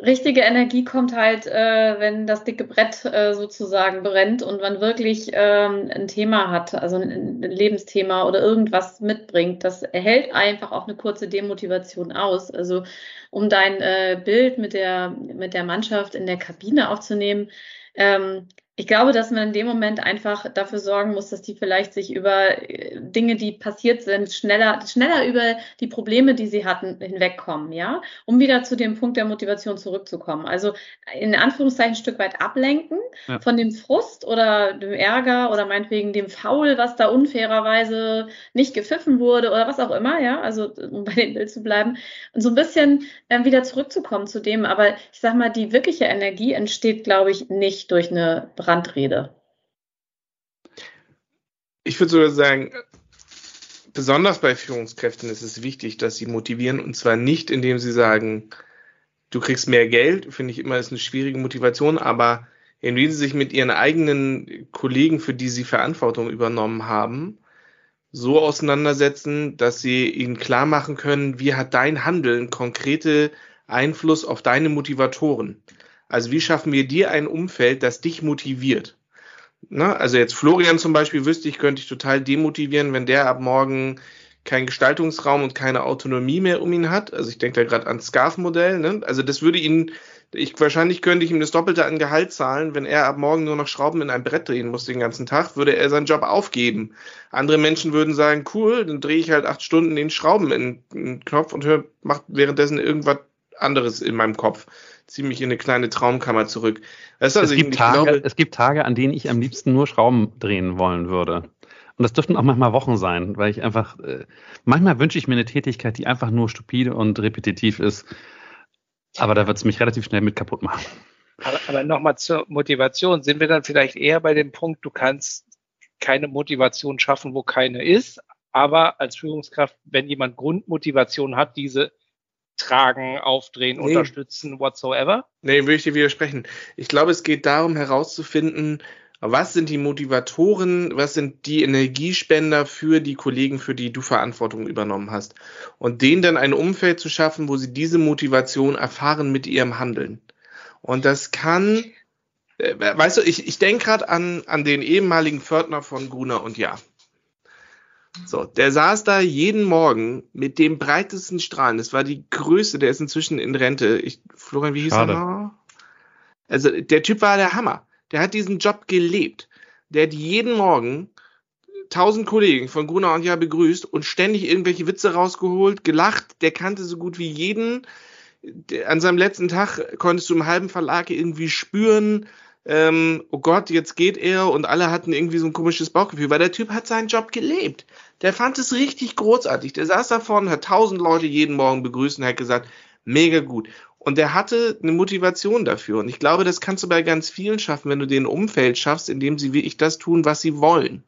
richtige Energie kommt halt, äh, wenn das dicke Brett äh, sozusagen brennt und man wirklich ähm, ein Thema hat, also ein, ein, Lebensthema oder irgendwas mitbringt. Das erhält einfach auch eine kurze Demotivation aus. Also um dein äh, Bild mit der, mit der Mannschaft in der Kabine aufzunehmen, ähm, ich glaube, dass man in dem Moment einfach dafür sorgen muss, dass die vielleicht sich über äh, Dinge, die passiert sind, schneller, schneller über die Probleme, die sie hatten, hinwegkommen, ja, um wieder zu dem Punkt der Motivation zurückzukommen. Also in Anführungszeichen ein Stück weit ablenken ja. von dem Frust oder dem Ärger oder meinetwegen dem Foul, was da unfairerweise nicht gepfiffen wurde oder was auch immer, ja, also um bei dem Bild zu bleiben und so ein bisschen äh, wieder zurückzukommen zu dem. Aber ich sag mal, die wirkliche Energie entsteht, glaube ich, nicht durch eine Brandrede. Ich würde sogar sagen, besonders bei Führungskräften ist es wichtig, dass sie motivieren und zwar nicht, indem sie sagen, du kriegst mehr Geld, finde ich immer ist eine schwierige Motivation, aber indem sie sich mit ihren eigenen Kollegen, für die sie Verantwortung übernommen haben, so auseinandersetzen, dass sie ihnen klar machen können, wie hat dein Handeln konkrete Einfluss auf deine Motivatoren. Also wie schaffen wir dir ein Umfeld, das dich motiviert? Na, also jetzt Florian zum Beispiel wüsste ich, könnte ich total demotivieren, wenn der ab morgen keinen Gestaltungsraum und keine Autonomie mehr um ihn hat. Also ich denke da gerade ans Scarf-Modell. Ne? Also das würde ihn, ich wahrscheinlich könnte ich ihm das Doppelte an Gehalt zahlen, wenn er ab morgen nur noch Schrauben in ein Brett drehen muss den ganzen Tag, würde er seinen Job aufgeben. Andere Menschen würden sagen, cool, dann drehe ich halt acht Stunden den Schrauben in den Knopf und hör, macht währenddessen irgendwas anderes in meinem Kopf ziemlich in eine kleine Traumkammer zurück. Weißt du, also es, gibt ich, Tage, glaube, es gibt Tage, an denen ich am liebsten nur Schrauben drehen wollen würde. Und das dürften auch manchmal Wochen sein, weil ich einfach, äh, manchmal wünsche ich mir eine Tätigkeit, die einfach nur stupide und repetitiv ist. Aber da wird es mich relativ schnell mit kaputt machen. Aber, aber nochmal zur Motivation. Sind wir dann vielleicht eher bei dem Punkt, du kannst keine Motivation schaffen, wo keine ist. Aber als Führungskraft, wenn jemand Grundmotivation hat, diese tragen, aufdrehen, nee. unterstützen, whatsoever? Nee, würde ich dir widersprechen. Ich glaube, es geht darum herauszufinden, was sind die Motivatoren, was sind die Energiespender für die Kollegen, für die du Verantwortung übernommen hast. Und denen dann ein Umfeld zu schaffen, wo sie diese Motivation erfahren mit ihrem Handeln. Und das kann, äh, weißt du, ich, ich denke gerade an, an den ehemaligen Pförtner von Gruner und Ja. So, der saß da jeden Morgen mit dem breitesten Strahlen. Das war die größte, der ist inzwischen in Rente. Ich, Florian, wie hieß Schade. er noch? Also, der Typ war der Hammer. Der hat diesen Job gelebt. Der hat jeden Morgen tausend Kollegen von Gruner und Ja begrüßt und ständig irgendwelche Witze rausgeholt, gelacht. Der kannte so gut wie jeden. An seinem letzten Tag konntest du im halben Verlag irgendwie spüren, ähm, oh Gott, jetzt geht er und alle hatten irgendwie so ein komisches Bauchgefühl, weil der Typ hat seinen Job gelebt. Der fand es richtig großartig. Der saß da vorne, hat tausend Leute jeden Morgen begrüßt und hat gesagt, mega gut. Und der hatte eine Motivation dafür. Und ich glaube, das kannst du bei ganz vielen schaffen, wenn du den Umfeld schaffst, in dem sie wirklich das tun, was sie wollen.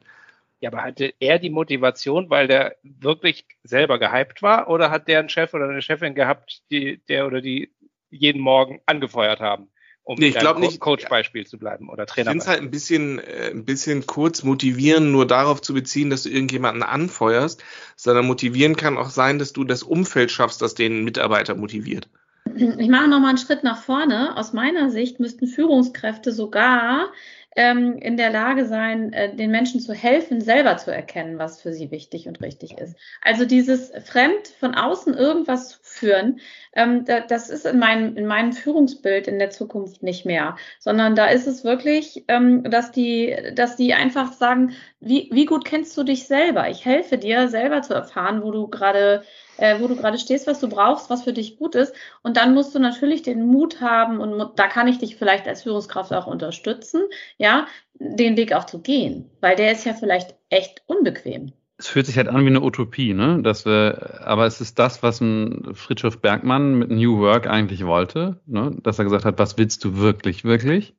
Ja, aber hatte er die Motivation, weil der wirklich selber gehypt war? Oder hat der einen Chef oder eine Chefin gehabt, die, der oder die jeden Morgen angefeuert haben? Um nee, ich glaube nicht Coach-Beispiel zu bleiben oder Trainer. Ich finde es halt ein bisschen, äh, ein bisschen kurz motivieren, nur darauf zu beziehen, dass du irgendjemanden anfeuerst, sondern motivieren kann auch sein, dass du das Umfeld schaffst, das den Mitarbeiter motiviert. Ich mache nochmal einen Schritt nach vorne. Aus meiner Sicht müssten Führungskräfte sogar ähm, in der Lage sein, äh, den Menschen zu helfen, selber zu erkennen, was für sie wichtig und richtig ist. Also dieses fremd von außen irgendwas zu führen, ähm, da, das ist in meinem, in meinem Führungsbild in der Zukunft nicht mehr, sondern da ist es wirklich, ähm, dass die, dass die einfach sagen, wie, wie gut kennst du dich selber? Ich helfe dir, selber zu erfahren, wo du gerade äh, wo du gerade stehst, was du brauchst, was für dich gut ist. Und dann musst du natürlich den Mut haben und da kann ich dich vielleicht als Führungskraft auch unterstützen, ja, den Weg auch zu gehen, weil der ist ja vielleicht echt unbequem. Es fühlt sich halt an wie eine Utopie, ne? Dass wir, aber es ist das, was ein Friedrich Bergmann mit New Work eigentlich wollte, ne? Dass er gesagt hat, was willst du wirklich, wirklich?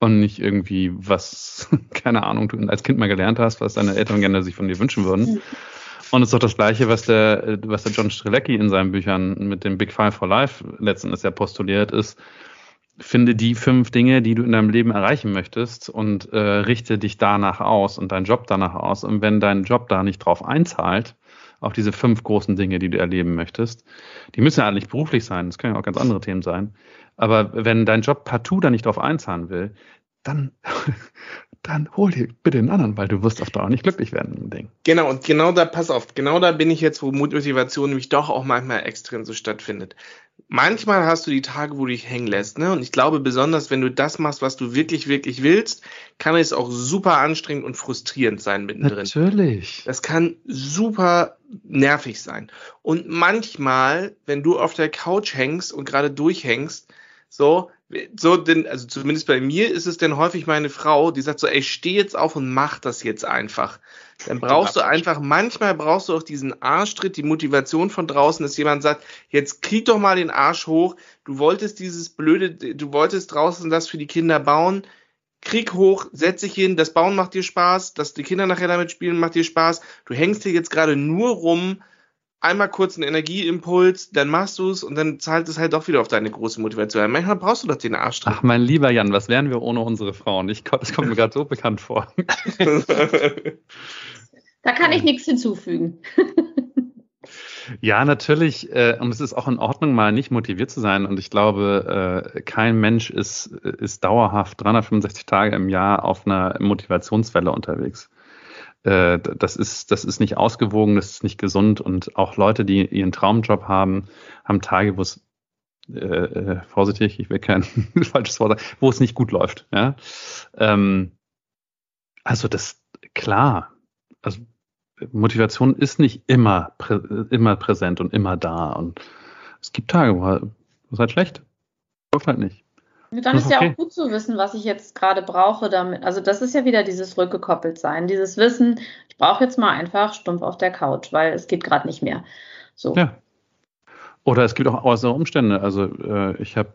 Und nicht irgendwie, was, (laughs) keine Ahnung, du als Kind mal gelernt hast, was deine Eltern gerne sich von dir wünschen würden. Und es ist doch das Gleiche, was der, was der John Strelecki in seinen Büchern mit dem Big Five for Life letztendlich ja postuliert ist. Finde die fünf Dinge, die du in deinem Leben erreichen möchtest und äh, richte dich danach aus und deinen Job danach aus. Und wenn dein Job da nicht drauf einzahlt, auf diese fünf großen Dinge, die du erleben möchtest, die müssen ja eigentlich beruflich sein, das können ja auch ganz andere Themen sein. Aber wenn dein Job partout da nicht drauf einzahlen will, dann, (laughs) dann hol dir bitte einen anderen, weil du wirst auf Dauer nicht glücklich werden im Ding. Genau, und genau da, pass auf, genau da bin ich jetzt, wo Motivation nämlich doch auch manchmal extrem so stattfindet. Manchmal hast du die Tage, wo du dich hängen lässt, ne? Und ich glaube, besonders wenn du das machst, was du wirklich, wirklich willst, kann es auch super anstrengend und frustrierend sein mittendrin. Natürlich. Das kann super nervig sein. Und manchmal, wenn du auf der Couch hängst und gerade durchhängst, so, so denn, also zumindest bei mir ist es denn häufig meine Frau, die sagt so, ey, steh jetzt auf und mach das jetzt einfach. Dann brauchst du einfach, manchmal brauchst du auch diesen Arschtritt, die Motivation von draußen, dass jemand sagt, jetzt krieg doch mal den Arsch hoch, du wolltest dieses blöde, du wolltest draußen das für die Kinder bauen, krieg hoch, setz dich hin, das Bauen macht dir Spaß, dass die Kinder nachher damit spielen macht dir Spaß, du hängst hier jetzt gerade nur rum, einmal kurz einen Energieimpuls, dann machst du es und dann zahlt es halt doch wieder auf deine große Motivation. Manchmal brauchst du doch den Arsch drin. Ach, mein lieber Jan, was wären wir ohne unsere Frauen? Ich, das kommt mir gerade so bekannt vor. (laughs) da kann ich nichts hinzufügen. Ja, natürlich. Äh, und es ist auch in Ordnung, mal nicht motiviert zu sein. Und ich glaube, äh, kein Mensch ist, ist dauerhaft 365 Tage im Jahr auf einer Motivationswelle unterwegs. Äh, das ist, das ist nicht ausgewogen, das ist nicht gesund und auch Leute, die ihren Traumjob haben, haben Tage, wo es äh, äh, vorsichtig, ich will kein (laughs) falsches Wort sagen, wo es nicht gut läuft. Ja? Ähm, also das klar. Also Motivation ist nicht immer prä, immer präsent und immer da und es gibt Tage, wo es halt schlecht. Läuft halt nicht. Dann ist okay. ja auch gut zu wissen, was ich jetzt gerade brauche damit. Also das ist ja wieder dieses rückgekoppelt sein, dieses Wissen, ich brauche jetzt mal einfach stumpf auf der Couch, weil es geht gerade nicht mehr. So. Ja. Oder es gibt auch äußere Umstände. Also äh, ich habe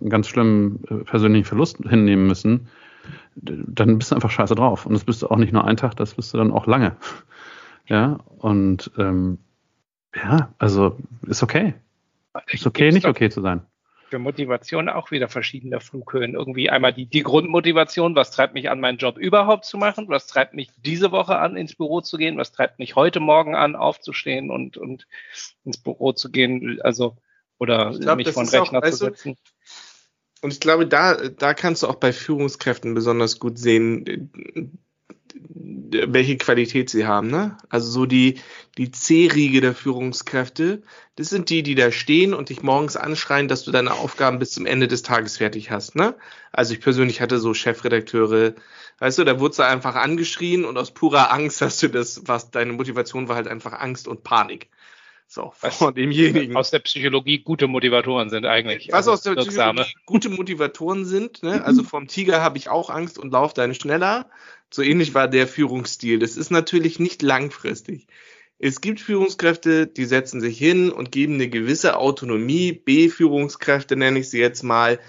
einen ganz schlimmen äh, persönlichen Verlust hinnehmen müssen. Dann bist du einfach scheiße drauf. Und das bist du auch nicht nur einen Tag, das bist du dann auch lange. Ja, und ähm, ja, also ist okay. Ist okay, nicht okay zu sein für Motivation auch wieder verschiedene Flughöhen. Irgendwie einmal die, die Grundmotivation, was treibt mich an, meinen Job überhaupt zu machen? Was treibt mich diese Woche an, ins Büro zu gehen? Was treibt mich heute Morgen an, aufzustehen und, und ins Büro zu gehen? Also, oder glaub, mich von Rechner auch, zu setzen. Und ich glaube, da, da kannst du auch bei Führungskräften besonders gut sehen, welche Qualität sie haben, ne? Also so die, die C-Riege der Führungskräfte, das sind die, die da stehen und dich morgens anschreien, dass du deine Aufgaben bis zum Ende des Tages fertig hast, ne? Also ich persönlich hatte so Chefredakteure, weißt du, da wurdest du einfach angeschrien und aus purer Angst hast du das, was deine Motivation war halt einfach Angst und Panik. So, von demjenigen. Aus der Psychologie gute Motivatoren sind eigentlich. Was also aus der wirksame. Psychologie gute Motivatoren sind, ne? Also vom Tiger habe ich auch Angst und lauf dann schneller. So ähnlich war der Führungsstil. Das ist natürlich nicht langfristig. Es gibt Führungskräfte, die setzen sich hin und geben eine gewisse Autonomie. B-Führungskräfte nenne ich sie jetzt mal.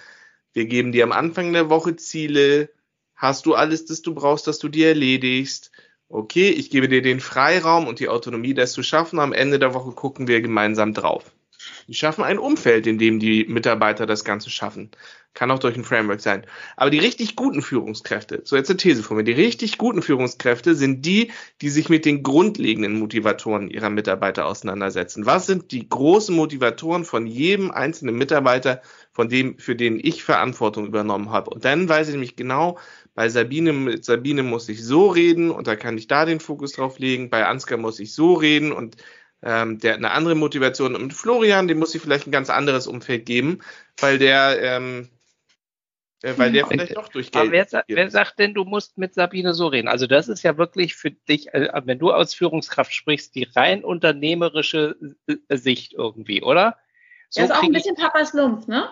Wir geben dir am Anfang der Woche Ziele. Hast du alles, das du brauchst, dass du dir erledigst? okay, ich gebe dir den Freiraum und die Autonomie, das zu schaffen. Am Ende der Woche gucken wir gemeinsam drauf. Die schaffen ein Umfeld, in dem die Mitarbeiter das Ganze schaffen. Kann auch durch ein Framework sein. Aber die richtig guten Führungskräfte, so jetzt eine These von mir, die richtig guten Führungskräfte sind die, die sich mit den grundlegenden Motivatoren ihrer Mitarbeiter auseinandersetzen. Was sind die großen Motivatoren von jedem einzelnen Mitarbeiter, von dem, für den ich Verantwortung übernommen habe? Und dann weiß ich nämlich genau, bei Sabine, mit Sabine muss ich so reden und da kann ich da den Fokus drauf legen. Bei Ansgar muss ich so reden und ähm, der hat eine andere Motivation. Und Florian, dem muss ich vielleicht ein ganz anderes Umfeld geben, weil der, ähm, äh, weil der vielleicht doch durch Geld. Aber wer, wer, sagt denn, du musst mit Sabine so reden? Also das ist ja wirklich für dich, äh, wenn du als Führungskraft sprichst, die rein unternehmerische äh, Sicht irgendwie, oder? So das ist auch ein bisschen Papas Lumpf, ne?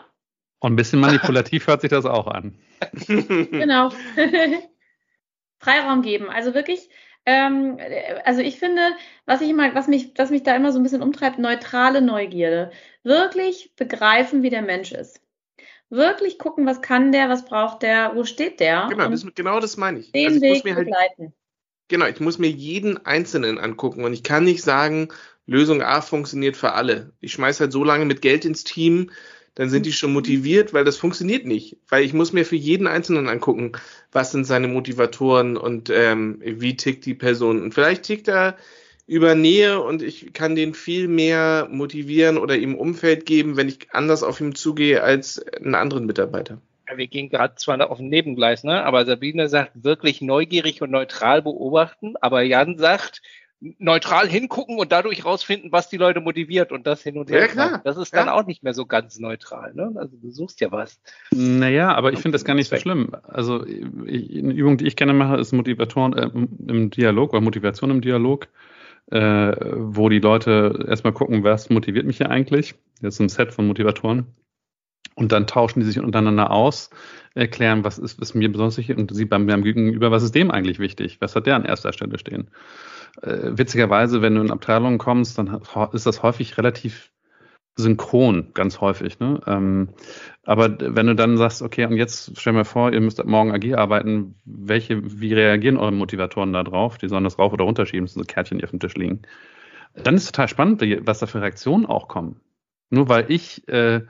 Und ein bisschen manipulativ hört sich das auch an. (laughs) (laughs) genau. (laughs) Freiraum geben. Also wirklich, ähm, also ich finde, was ich immer, was mich, was mich da immer so ein bisschen umtreibt, neutrale Neugierde. Wirklich begreifen, wie der Mensch ist. Wirklich gucken, was kann der, was braucht der, wo steht der. Genau, das, genau das meine ich. Den also ich Weg halt, begleiten. Genau, ich muss mir jeden Einzelnen angucken und ich kann nicht sagen, Lösung A funktioniert für alle. Ich schmeiß halt so lange mit Geld ins Team, dann sind die schon motiviert, weil das funktioniert nicht. Weil ich muss mir für jeden Einzelnen angucken, was sind seine Motivatoren und ähm, wie tickt die Person. Und vielleicht tickt er über Nähe und ich kann den viel mehr motivieren oder ihm Umfeld geben, wenn ich anders auf ihn zugehe als einen anderen Mitarbeiter. Wir gehen gerade zwar auf dem Nebengleis, ne? aber Sabine sagt wirklich neugierig und neutral beobachten, aber Jan sagt, neutral hingucken und dadurch rausfinden, was die Leute motiviert und das hin und her. Ja, klar. Das ist dann ja. auch nicht mehr so ganz neutral. Ne? Also du suchst ja was. Naja, aber ich finde das gar nicht so schlimm. Also ich, eine Übung, die ich gerne mache, ist Motivatoren äh, im Dialog oder Motivation im Dialog, äh, wo die Leute erstmal gucken, was motiviert mich hier eigentlich. Jetzt ein Set von Motivatoren. Und dann tauschen die sich untereinander aus, erklären, was ist, was mir besonders wichtig und sie beim, beim Gegenüber, was ist dem eigentlich wichtig? Was hat der an erster Stelle stehen? Äh, witzigerweise, wenn du in Abteilungen kommst, dann ist das häufig relativ synchron, ganz häufig. Ne? Ähm, aber wenn du dann sagst, okay, und jetzt stell mir vor, ihr müsst morgen agil arbeiten, welche, wie reagieren eure Motivatoren da drauf? Die sollen das rauf oder runterschieben, so Kärtchen, auf dem Tisch liegen. Dann ist total spannend, was da für Reaktionen auch kommen. Nur weil ich äh,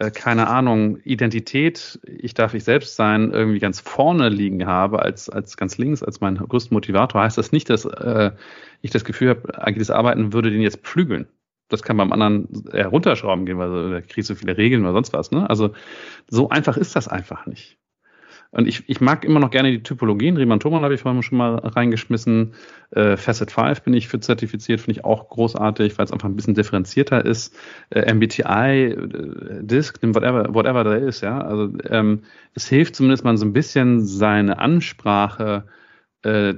äh, keine Ahnung, Identität, ich darf ich selbst sein, irgendwie ganz vorne liegen habe, als, als ganz links, als mein größter Motivator, heißt das nicht, dass äh, ich das Gefühl habe, agiles Arbeiten würde den jetzt pflügeln. Das kann beim anderen eher runterschrauben gehen, weil da kriegst du viele Regeln oder sonst was. Ne? Also so einfach ist das einfach nicht. Und ich, ich mag immer noch gerne die Typologien. Riemann Thomann habe ich vorhin schon mal reingeschmissen. Äh, Facet 5 bin ich für zertifiziert, finde ich auch großartig, weil es einfach ein bisschen differenzierter ist. Äh, MBTI, äh, Disk, whatever, whatever da ist, ja. Also ähm, es hilft zumindest mal so ein bisschen seine Ansprache äh,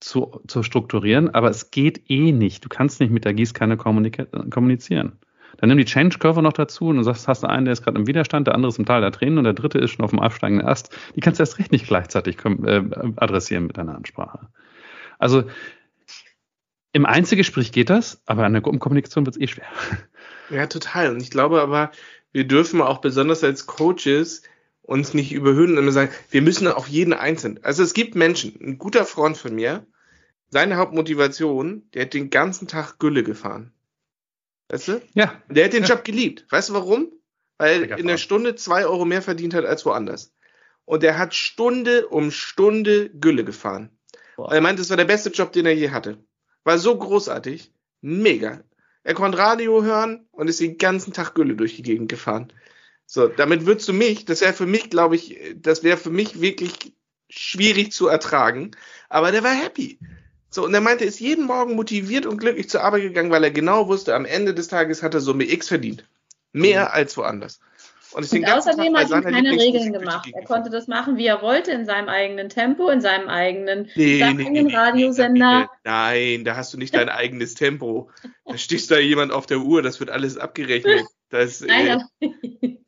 zu, zu strukturieren, aber es geht eh nicht. Du kannst nicht mit der Gießkanne kommunizieren. Dann nimm die Change Curve noch dazu und du sagst, hast du einen, der ist gerade im Widerstand, der andere ist im Tal der Tränen und der dritte ist schon auf dem aufsteigenden Ast. Die kannst du erst recht nicht gleichzeitig äh, adressieren mit deiner Ansprache. Also im Einzelgespräch geht das, aber an der Gruppenkommunikation wird es eh schwer. Ja, total. Und ich glaube aber, wir dürfen auch besonders als Coaches uns nicht überhöhen und immer sagen, wir müssen auf jeden einzeln. Also es gibt Menschen, ein guter Freund von mir, seine Hauptmotivation, der hat den ganzen Tag Gülle gefahren. Weißt du? Ja. Der hat den ja. Job geliebt. Weißt du warum? Weil in der Stunde zwei Euro mehr verdient hat als woanders. Und er hat Stunde um Stunde Gülle gefahren. Boah. er meinte, es war der beste Job, den er je hatte. War so großartig. Mega. Er konnte Radio hören und ist den ganzen Tag Gülle durch die Gegend gefahren. So, damit würdest du mich, das wäre für mich, glaube ich, das wäre für mich wirklich schwierig zu ertragen. Aber der war happy. So, und er meinte, er ist jeden Morgen motiviert und glücklich zur Arbeit gegangen, weil er genau wusste, am Ende des Tages hat er Summe X verdient. Mehr mhm. als woanders. Und, und außerdem hat er keine Regeln gemacht. Er konnte das machen, wie er wollte, in seinem eigenen Tempo, in seinem eigenen, nee, seinem nee, eigenen nee, Radiosender. Nein, da hast du nicht dein (laughs) eigenes Tempo. Da stichst da jemand auf der Uhr, das wird alles abgerechnet. Das (laughs) äh,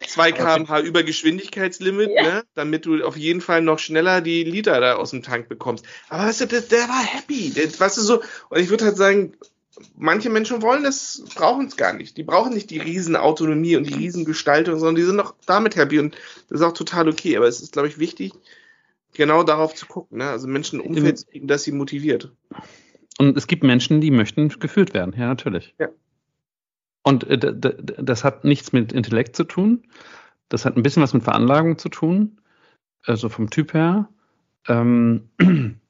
2 (laughs) km/h Übergeschwindigkeitslimit, ja. ne, damit du auf jeden Fall noch schneller die Liter da aus dem Tank bekommst. Aber weißt du, der, der war happy. Der, weißt du so, und ich würde halt sagen, manche Menschen wollen das, brauchen es gar nicht. Die brauchen nicht die Riesenautonomie und die Riesengestaltung, sondern die sind auch damit happy und das ist auch total okay. Aber es ist, glaube ich, wichtig, genau darauf zu gucken. Ne? Also Menschen Umfeld zu kriegen, dass sie motiviert. Und es gibt Menschen, die möchten geführt werden, ja, natürlich. Ja. Und äh, das hat nichts mit Intellekt zu tun. Das hat ein bisschen was mit Veranlagung zu tun, also vom Typ her. Ähm, (clears throat)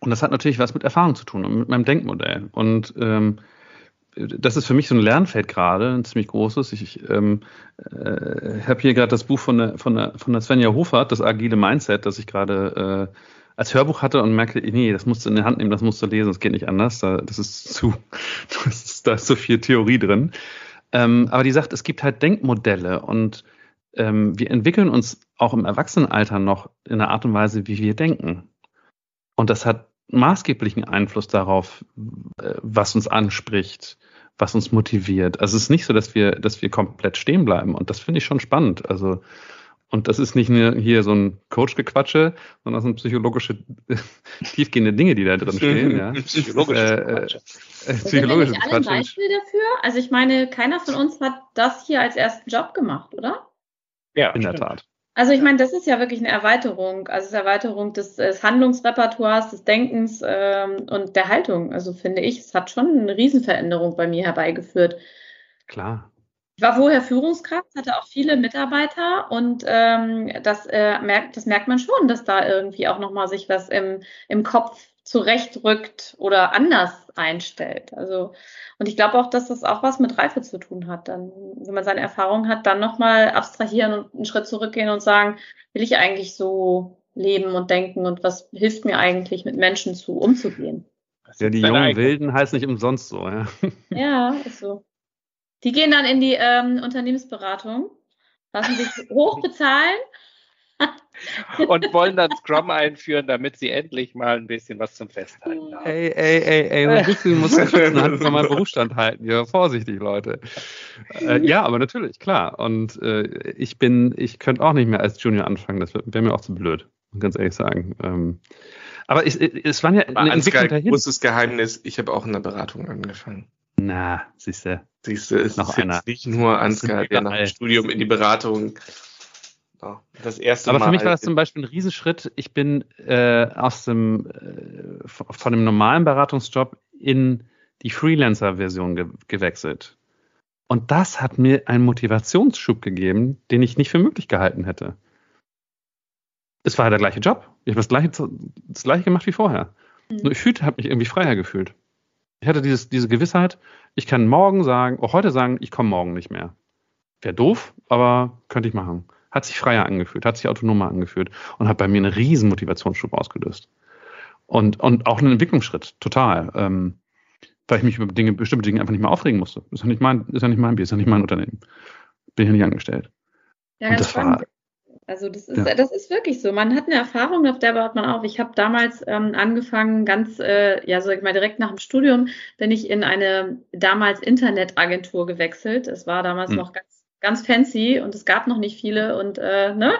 und das hat natürlich was mit Erfahrung zu tun und mit meinem Denkmodell. Und ähm, das ist für mich so ein Lernfeld gerade, ein ziemlich großes. Ich, ich ähm, äh, habe hier gerade das Buch von der, von, der, von der Svenja Hofert, das agile Mindset, das ich gerade äh, als Hörbuch hatte und merkte, nee, das musst du in die Hand nehmen, das musst du lesen, das geht nicht anders. Da, das ist zu, (laughs) das ist, da ist so viel Theorie drin. Ähm, aber die sagt, es gibt halt Denkmodelle und ähm, wir entwickeln uns auch im Erwachsenenalter noch in der Art und Weise, wie wir denken. Und das hat maßgeblichen Einfluss darauf, äh, was uns anspricht, was uns motiviert. Also es ist nicht so, dass wir, dass wir komplett stehen bleiben. Und das finde ich schon spannend. Also, und das ist nicht nur hier so ein Coach-Gequatsche, sondern das sind psychologische, (laughs) tiefgehende Dinge, die da drin stehen. Ja. (laughs) Psychologische äh, äh, psychologische alle ein Beispiel dafür? Also ich meine, keiner von uns hat das hier als ersten Job gemacht, oder? Ja, in stimmt. der Tat. Also ich meine, das ist ja wirklich eine Erweiterung, also es ist Erweiterung des, des Handlungsrepertoires, des Denkens ähm, und der Haltung. Also finde ich, es hat schon eine Riesenveränderung bei mir herbeigeführt. Klar. Ich war vorher Führungskraft, hatte auch viele Mitarbeiter und ähm, das, äh, merkt, das merkt man schon, dass da irgendwie auch nochmal sich was im, im Kopf zurechtrückt oder anders einstellt. Also und ich glaube auch, dass das auch was mit Reife zu tun hat. Dann, wenn man seine Erfahrungen hat, dann nochmal abstrahieren und einen Schritt zurückgehen und sagen, will ich eigentlich so leben und denken und was hilft mir eigentlich, mit Menschen zu umzugehen? Ja, die jungen Wilden heißt nicht umsonst so, ja. (laughs) Ja, ist so. Die gehen dann in die ähm, Unternehmensberatung, lassen sich hoch bezahlen und wollen dann Scrum einführen, damit sie endlich mal ein bisschen was zum Festhalten haben. Ey, ey, ey, ey, ein bisschen muss ich Hand von meinem Berufsstand halten. Ja, vorsichtig, Leute. Äh, ja, aber natürlich, klar. Und äh, ich bin, ich könnte auch nicht mehr als Junior anfangen. Das wäre mir auch zu blöd, ganz ehrlich sagen. Ähm, aber ich, es waren ja aber eine Entwicklung dahin. großes Geheimnis, ich habe auch in der Beratung angefangen. Na, siehst du. Siehst du, es noch ist einer. nicht nur Ansgar, der nach dem Studium in die Beratung das erste Aber Mal für mich war das zum Beispiel ein Riesenschritt. Ich bin äh, aus dem äh, von dem normalen Beratungsjob in die Freelancer-Version ge gewechselt. Und das hat mir einen Motivationsschub gegeben, den ich nicht für möglich gehalten hätte. Es war der gleiche Job. Ich habe das gleiche, das gleiche gemacht wie vorher. Mhm. Nur ich habe mich irgendwie freier gefühlt. Ich hatte dieses, diese Gewissheit, ich kann morgen sagen, auch heute sagen, ich komme morgen nicht mehr. Wäre doof, aber könnte ich machen hat sich freier angefühlt, hat sich autonomer angefühlt und hat bei mir einen riesen Motivationsschub ausgelöst. Und, und auch einen Entwicklungsschritt, total. Ähm, weil ich mich über Dinge, bestimmte Dinge einfach nicht mehr aufregen musste. Ist ja nicht mein, ist ja nicht mein Bier, ist ja nicht mein Unternehmen. Bin ja nicht angestellt. Ja, ganz spannend. War, also das ist, ja. das ist wirklich so. Man hat eine Erfahrung, auf der baut man auf. Ich habe damals ähm, angefangen, ganz, äh, ja, sag ich mal, direkt nach dem Studium bin ich in eine damals Internetagentur gewechselt. Es war damals hm. noch ganz ganz fancy und es gab noch nicht viele und äh, ne,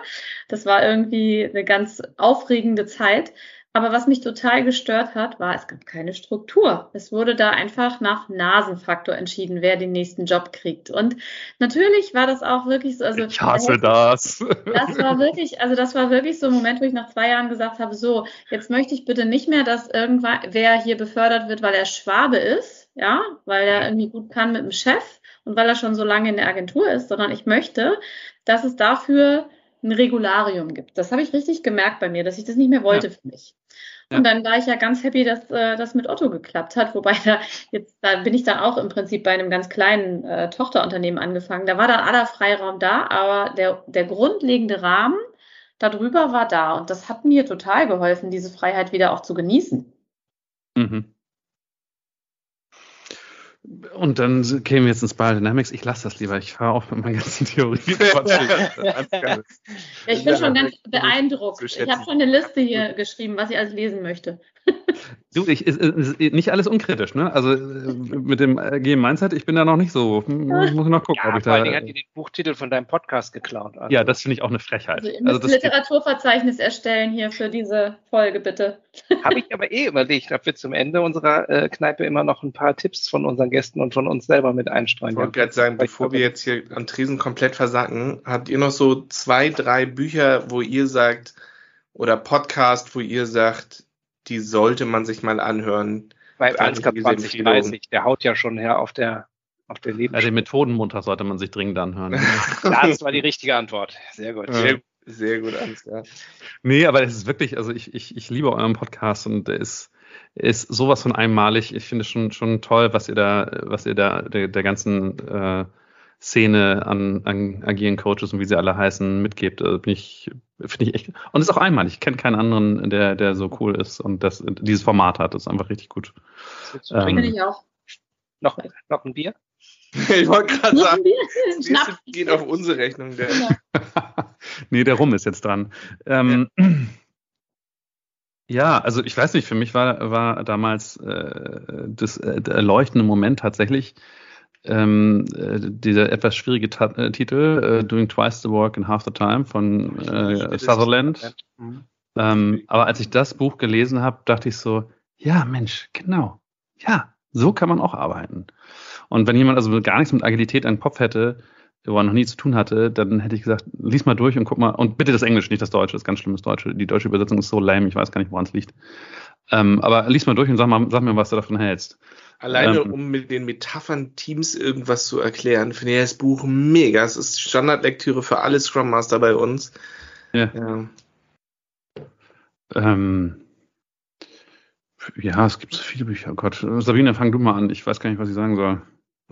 das war irgendwie eine ganz aufregende Zeit. Aber was mich total gestört hat, war, es gab keine Struktur. Es wurde da einfach nach Nasenfaktor entschieden, wer den nächsten Job kriegt. Und natürlich war das auch wirklich so. Also, ich hasse das. Das war wirklich, also das war wirklich so ein Moment, wo ich nach zwei Jahren gesagt habe, so, jetzt möchte ich bitte nicht mehr, dass irgendwann wer hier befördert wird, weil er Schwabe ist, ja, weil er irgendwie gut kann mit dem Chef, und weil er schon so lange in der Agentur ist, sondern ich möchte, dass es dafür ein Regularium gibt. Das habe ich richtig gemerkt bei mir, dass ich das nicht mehr wollte ja. für mich. Und dann war ich ja ganz happy, dass äh, das mit Otto geklappt hat. Wobei da jetzt, da bin ich dann auch im Prinzip bei einem ganz kleinen äh, Tochterunternehmen angefangen. Da war dann aller Freiraum da, aber der, der grundlegende Rahmen darüber war da. Und das hat mir total geholfen, diese Freiheit wieder auch zu genießen. Mhm. Und dann kämen wir jetzt ins Biodynamics. Ich lasse das lieber. Ich fahre auch mit meinen ganzen Theorien. (laughs) ja, ich bin schon ganz beeindruckt. Ich habe schon eine Liste hier geschrieben, was ich alles lesen möchte. Du, ich, ist, ist nicht alles unkritisch, ne? Also mit dem Game Mindset, ich bin da noch nicht so. Muss ich noch gucken, ja, ob ich vor da. Vor hat die den Buchtitel von deinem Podcast geklaut. Also. Ja, das finde ich auch eine Frechheit. Also, ihr müsst also Literaturverzeichnis erstellen hier für diese Folge, bitte. Habe ich aber eh überlegt, ob wir zum Ende unserer äh, Kneipe immer noch ein paar Tipps von unseren Gästen und von uns selber mit einstreuen. Ich wollte gerade sagen, bevor wir jetzt hier an Tresen komplett versacken, habt ihr noch so zwei, drei Bücher, wo ihr sagt, oder Podcast, wo ihr sagt, die sollte man sich mal anhören. Bei Ansgar 2030, der haut ja schon her auf der Auf den Leben. Ja, den Methodenmontag sollte man sich dringend anhören. (laughs) (laughs) das war die richtige Antwort. Sehr gut. Sehr, sehr gut, Ansgar. Nee, aber es ist wirklich, also ich, ich, ich liebe euren Podcast und der ist, ist sowas von einmalig. Ich finde es schon, schon toll, was ihr da, was ihr da der, der ganzen äh, Szene an, an agilen Coaches und wie sie alle heißen, mitgebt. Also bin ich, finde ich echt. Und es ist auch einmalig. Ich kenne keinen anderen, der, der so cool ist und das, dieses Format hat. Das ist einfach richtig gut. Ähm, Finde ich auch. Noch, noch ein Bier? (laughs) ich wollte gerade sagen, das geht auf unsere Rechnung. Der. (laughs) nee, der Rum ist jetzt dran. Ähm, ja. Ja. also ich weiß nicht, für mich war, war damals äh, das äh, der erleuchtende Moment tatsächlich ähm, äh, dieser etwas schwierige Ta äh, Titel, äh, Doing Twice the Work in Half the Time von äh, Sutherland. Mhm. Ähm, aber als ich das Buch gelesen habe, dachte ich so, ja, Mensch, genau. Ja, so kann man auch arbeiten. Und wenn jemand also gar nichts mit Agilität an Kopf hätte, wo er noch nie zu tun hatte, dann hätte ich gesagt, lies mal durch und guck mal, und bitte das Englisch, nicht das Deutsche, das ist ganz schlimmes Deutsche. Die deutsche Übersetzung ist so lame, ich weiß gar nicht, woran es liegt. Ähm, aber lies mal durch und sag, mal, sag mir, was du davon hältst. Alleine, ähm, um mit den Metaphern Teams irgendwas zu erklären, finde ich das Buch mega. Es ist Standardlektüre für alle Scrum Master bei uns. Ja. Ja, ähm, ja es gibt so viele Bücher. Oh Gott, Sabine, fang du mal an. Ich weiß gar nicht, was ich sagen soll.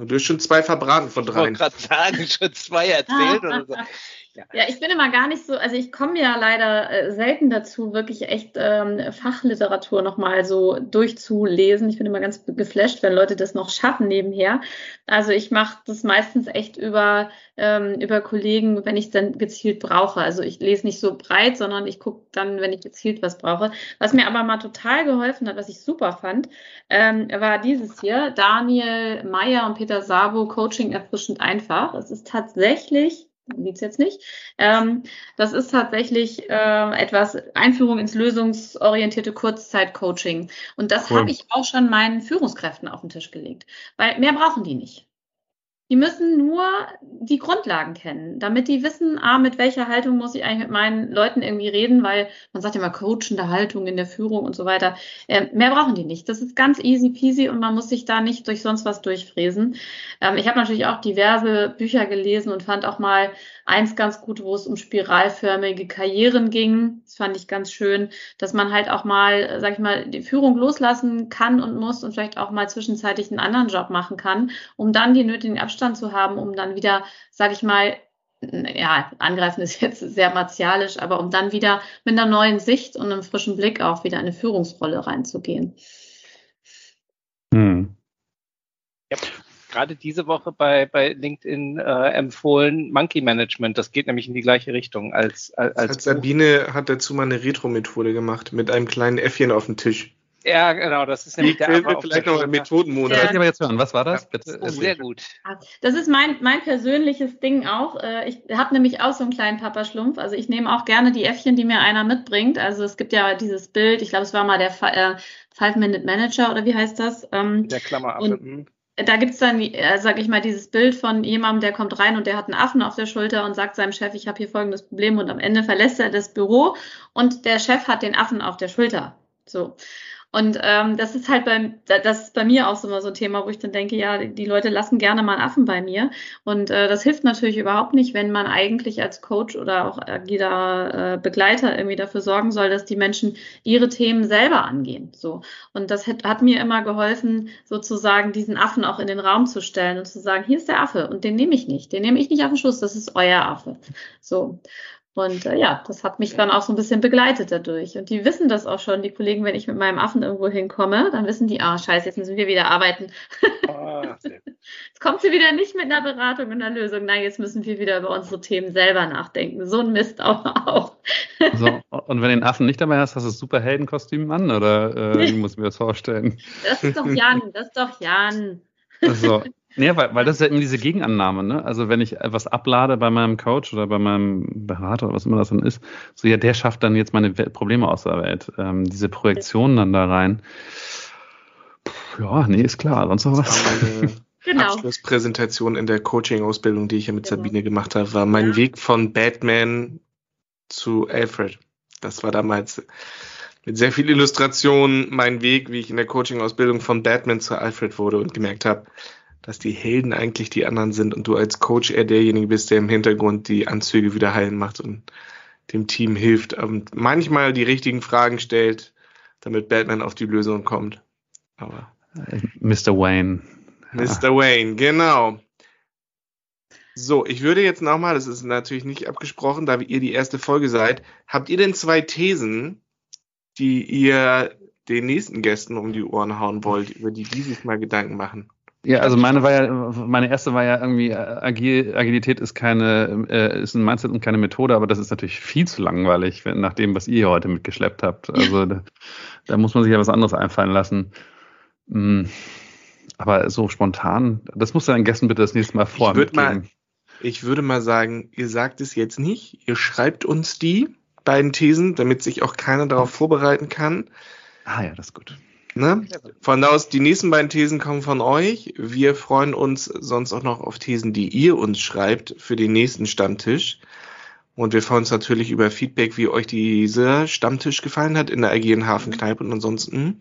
Du hast schon zwei verbraten von drei. Ich wollte gerade sagen, schon zwei erzählt oder so. (laughs) Ja. ich bin immer gar nicht so, also ich komme ja leider äh, selten dazu, wirklich echt ähm, Fachliteratur nochmal so durchzulesen. Ich bin immer ganz geflasht, wenn Leute das noch schaffen nebenher. Also ich mache das meistens echt über, ähm, über Kollegen, wenn ich es dann gezielt brauche. Also ich lese nicht so breit, sondern ich gucke dann, wenn ich gezielt was brauche. Was mir aber mal total geholfen hat, was ich super fand, ähm, war dieses hier, Daniel Meyer und Peter Sabo, Coaching erfrischend einfach. Es ist tatsächlich liegt jetzt nicht. Ähm, das ist tatsächlich äh, etwas Einführung ins lösungsorientierte Kurzzeitcoaching. Und das cool. habe ich auch schon meinen Führungskräften auf den Tisch gelegt, weil mehr brauchen die nicht. Die müssen nur die Grundlagen kennen, damit die wissen, ah, mit welcher Haltung muss ich eigentlich mit meinen Leuten irgendwie reden, weil man sagt ja immer coachende Haltung in der Führung und so weiter. Ähm, mehr brauchen die nicht. Das ist ganz easy peasy und man muss sich da nicht durch sonst was durchfräsen. Ähm, ich habe natürlich auch diverse Bücher gelesen und fand auch mal eins ganz gut, wo es um spiralförmige Karrieren ging. Das fand ich ganz schön, dass man halt auch mal, sag ich mal, die Führung loslassen kann und muss und vielleicht auch mal zwischenzeitlich einen anderen Job machen kann, um dann die nötigen Abstand zu haben, um dann wieder, sag ich mal, ja, angreifen ist (laughs) jetzt sehr martialisch, aber um dann wieder mit einer neuen Sicht und einem frischen Blick auch wieder in eine Führungsrolle reinzugehen. Hm. Ja gerade diese Woche bei, bei LinkedIn äh, empfohlen, Monkey Management. Das geht nämlich in die gleiche Richtung als, als, als Sabine hat dazu mal eine Retro-Methode gemacht mit einem kleinen Äffchen auf dem Tisch. Ja, genau, das ist nämlich (laughs) der Affe Vielleicht noch ein Methodenmonat. Ja. Ich aber jetzt hören. Was war das? Bitte. Oh, sehr gut. Das ist mein, mein persönliches Ding auch. Äh, ich habe nämlich auch so einen kleinen Papaschlumpf. Also ich nehme auch gerne die Äffchen, die mir einer mitbringt. Also es gibt ja dieses Bild, ich glaube, es war mal der äh, Five-Minute-Manager oder wie heißt das? Ähm, der Klammeraffe. Und, mhm da gibt's dann, äh, sag ich mal, dieses Bild von jemandem, der kommt rein und der hat einen Affen auf der Schulter und sagt seinem Chef, ich habe hier folgendes Problem und am Ende verlässt er das Büro und der Chef hat den Affen auf der Schulter. So. Und ähm, das ist halt bei, das ist bei mir auch so immer so ein Thema, wo ich dann denke, ja, die Leute lassen gerne mal Affen bei mir. Und äh, das hilft natürlich überhaupt nicht, wenn man eigentlich als Coach oder auch agiler äh, Begleiter irgendwie dafür sorgen soll, dass die Menschen ihre Themen selber angehen. So. Und das hat, hat mir immer geholfen, sozusagen diesen Affen auch in den Raum zu stellen und zu sagen, hier ist der Affe und den nehme ich nicht. Den nehme ich nicht auf den Schuss, das ist euer Affe. So. Und äh, ja, das hat mich dann auch so ein bisschen begleitet dadurch. Und die wissen das auch schon, die Kollegen, wenn ich mit meinem Affen irgendwo hinkomme, dann wissen die, ah, scheiße, jetzt müssen wir wieder arbeiten. Oh, (laughs) jetzt kommt sie wieder nicht mit einer Beratung und einer Lösung. Nein, jetzt müssen wir wieder über unsere Themen selber nachdenken. So ein Mist (laughs) auch. auch. So, und wenn du den Affen nicht dabei hast, hast du das Superheldenkostüm an? Oder äh, wie (laughs) muss ich mir das vorstellen? Das ist doch Jan, das ist doch Jan. Also, Nee, weil, weil das ist ja immer diese Gegenannahme, ne? Also wenn ich etwas ablade bei meinem Coach oder bei meinem Berater oder was immer das dann ist, so ja, der schafft dann jetzt meine Probleme aus der Welt. Ähm, diese Projektionen dann da rein. Puh, ja, nee, ist klar, sonst noch was. (laughs) Genau. Abschlusspräsentation in der Coaching-Ausbildung, die ich ja mit genau. Sabine gemacht habe, war mein ja. Weg von Batman zu Alfred. Das war damals mit sehr viel Illustration mein Weg, wie ich in der Coaching-Ausbildung von Batman zu Alfred wurde und gemerkt habe, dass die Helden eigentlich die anderen sind und du als Coach eher derjenige bist, der im Hintergrund die Anzüge wieder heilen macht und dem Team hilft und manchmal die richtigen Fragen stellt, damit Batman auf die Lösung kommt. Aber Mr. Wayne. Mr. Wayne, genau. So, ich würde jetzt nochmal, das ist natürlich nicht abgesprochen, da ihr die erste Folge seid, habt ihr denn zwei Thesen, die ihr den nächsten Gästen um die Ohren hauen wollt, über die die sich mal Gedanken machen? Ja, also meine war ja, meine erste war ja irgendwie, äh, Agil, Agilität ist keine, äh, ist ein Mindset und keine Methode, aber das ist natürlich viel zu langweilig, wenn, nach dem, was ihr heute mitgeschleppt habt. (laughs) Also da, da, muss man sich ja was anderes einfallen lassen. Mm, aber so spontan, das muss dann Gästen bitte das nächste Mal vor. Ich würde mal, ich würde mal sagen, ihr sagt es jetzt nicht, ihr schreibt uns die beiden Thesen, damit sich auch keiner darauf vorbereiten kann. Ah ja, das ist gut. Ne? Von da aus, die nächsten beiden Thesen kommen von euch. Wir freuen uns sonst auch noch auf Thesen, die ihr uns schreibt für den nächsten Stammtisch. Und wir freuen uns natürlich über Feedback, wie euch dieser Stammtisch gefallen hat in der agilen Hafenkneipe. Und ansonsten.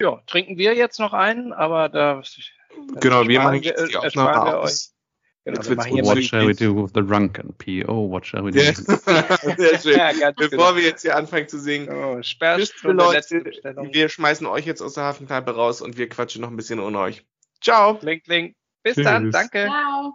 Ja, trinken wir jetzt noch einen, aber da. Genau, wir machen jetzt die Aufnahme aus. Genau, what shall we do with the (laughs) drunken PO? What shall we do? Yeah. Sehr schön. ja, Bevor genau. wir jetzt hier anfangen zu singen, oh, Leute, wir schmeißen euch jetzt aus der Hafenkneipe raus und wir quatschen noch ein bisschen ohne euch. Ciao. Link, link. Bis Tschüss. dann. Danke. Ciao.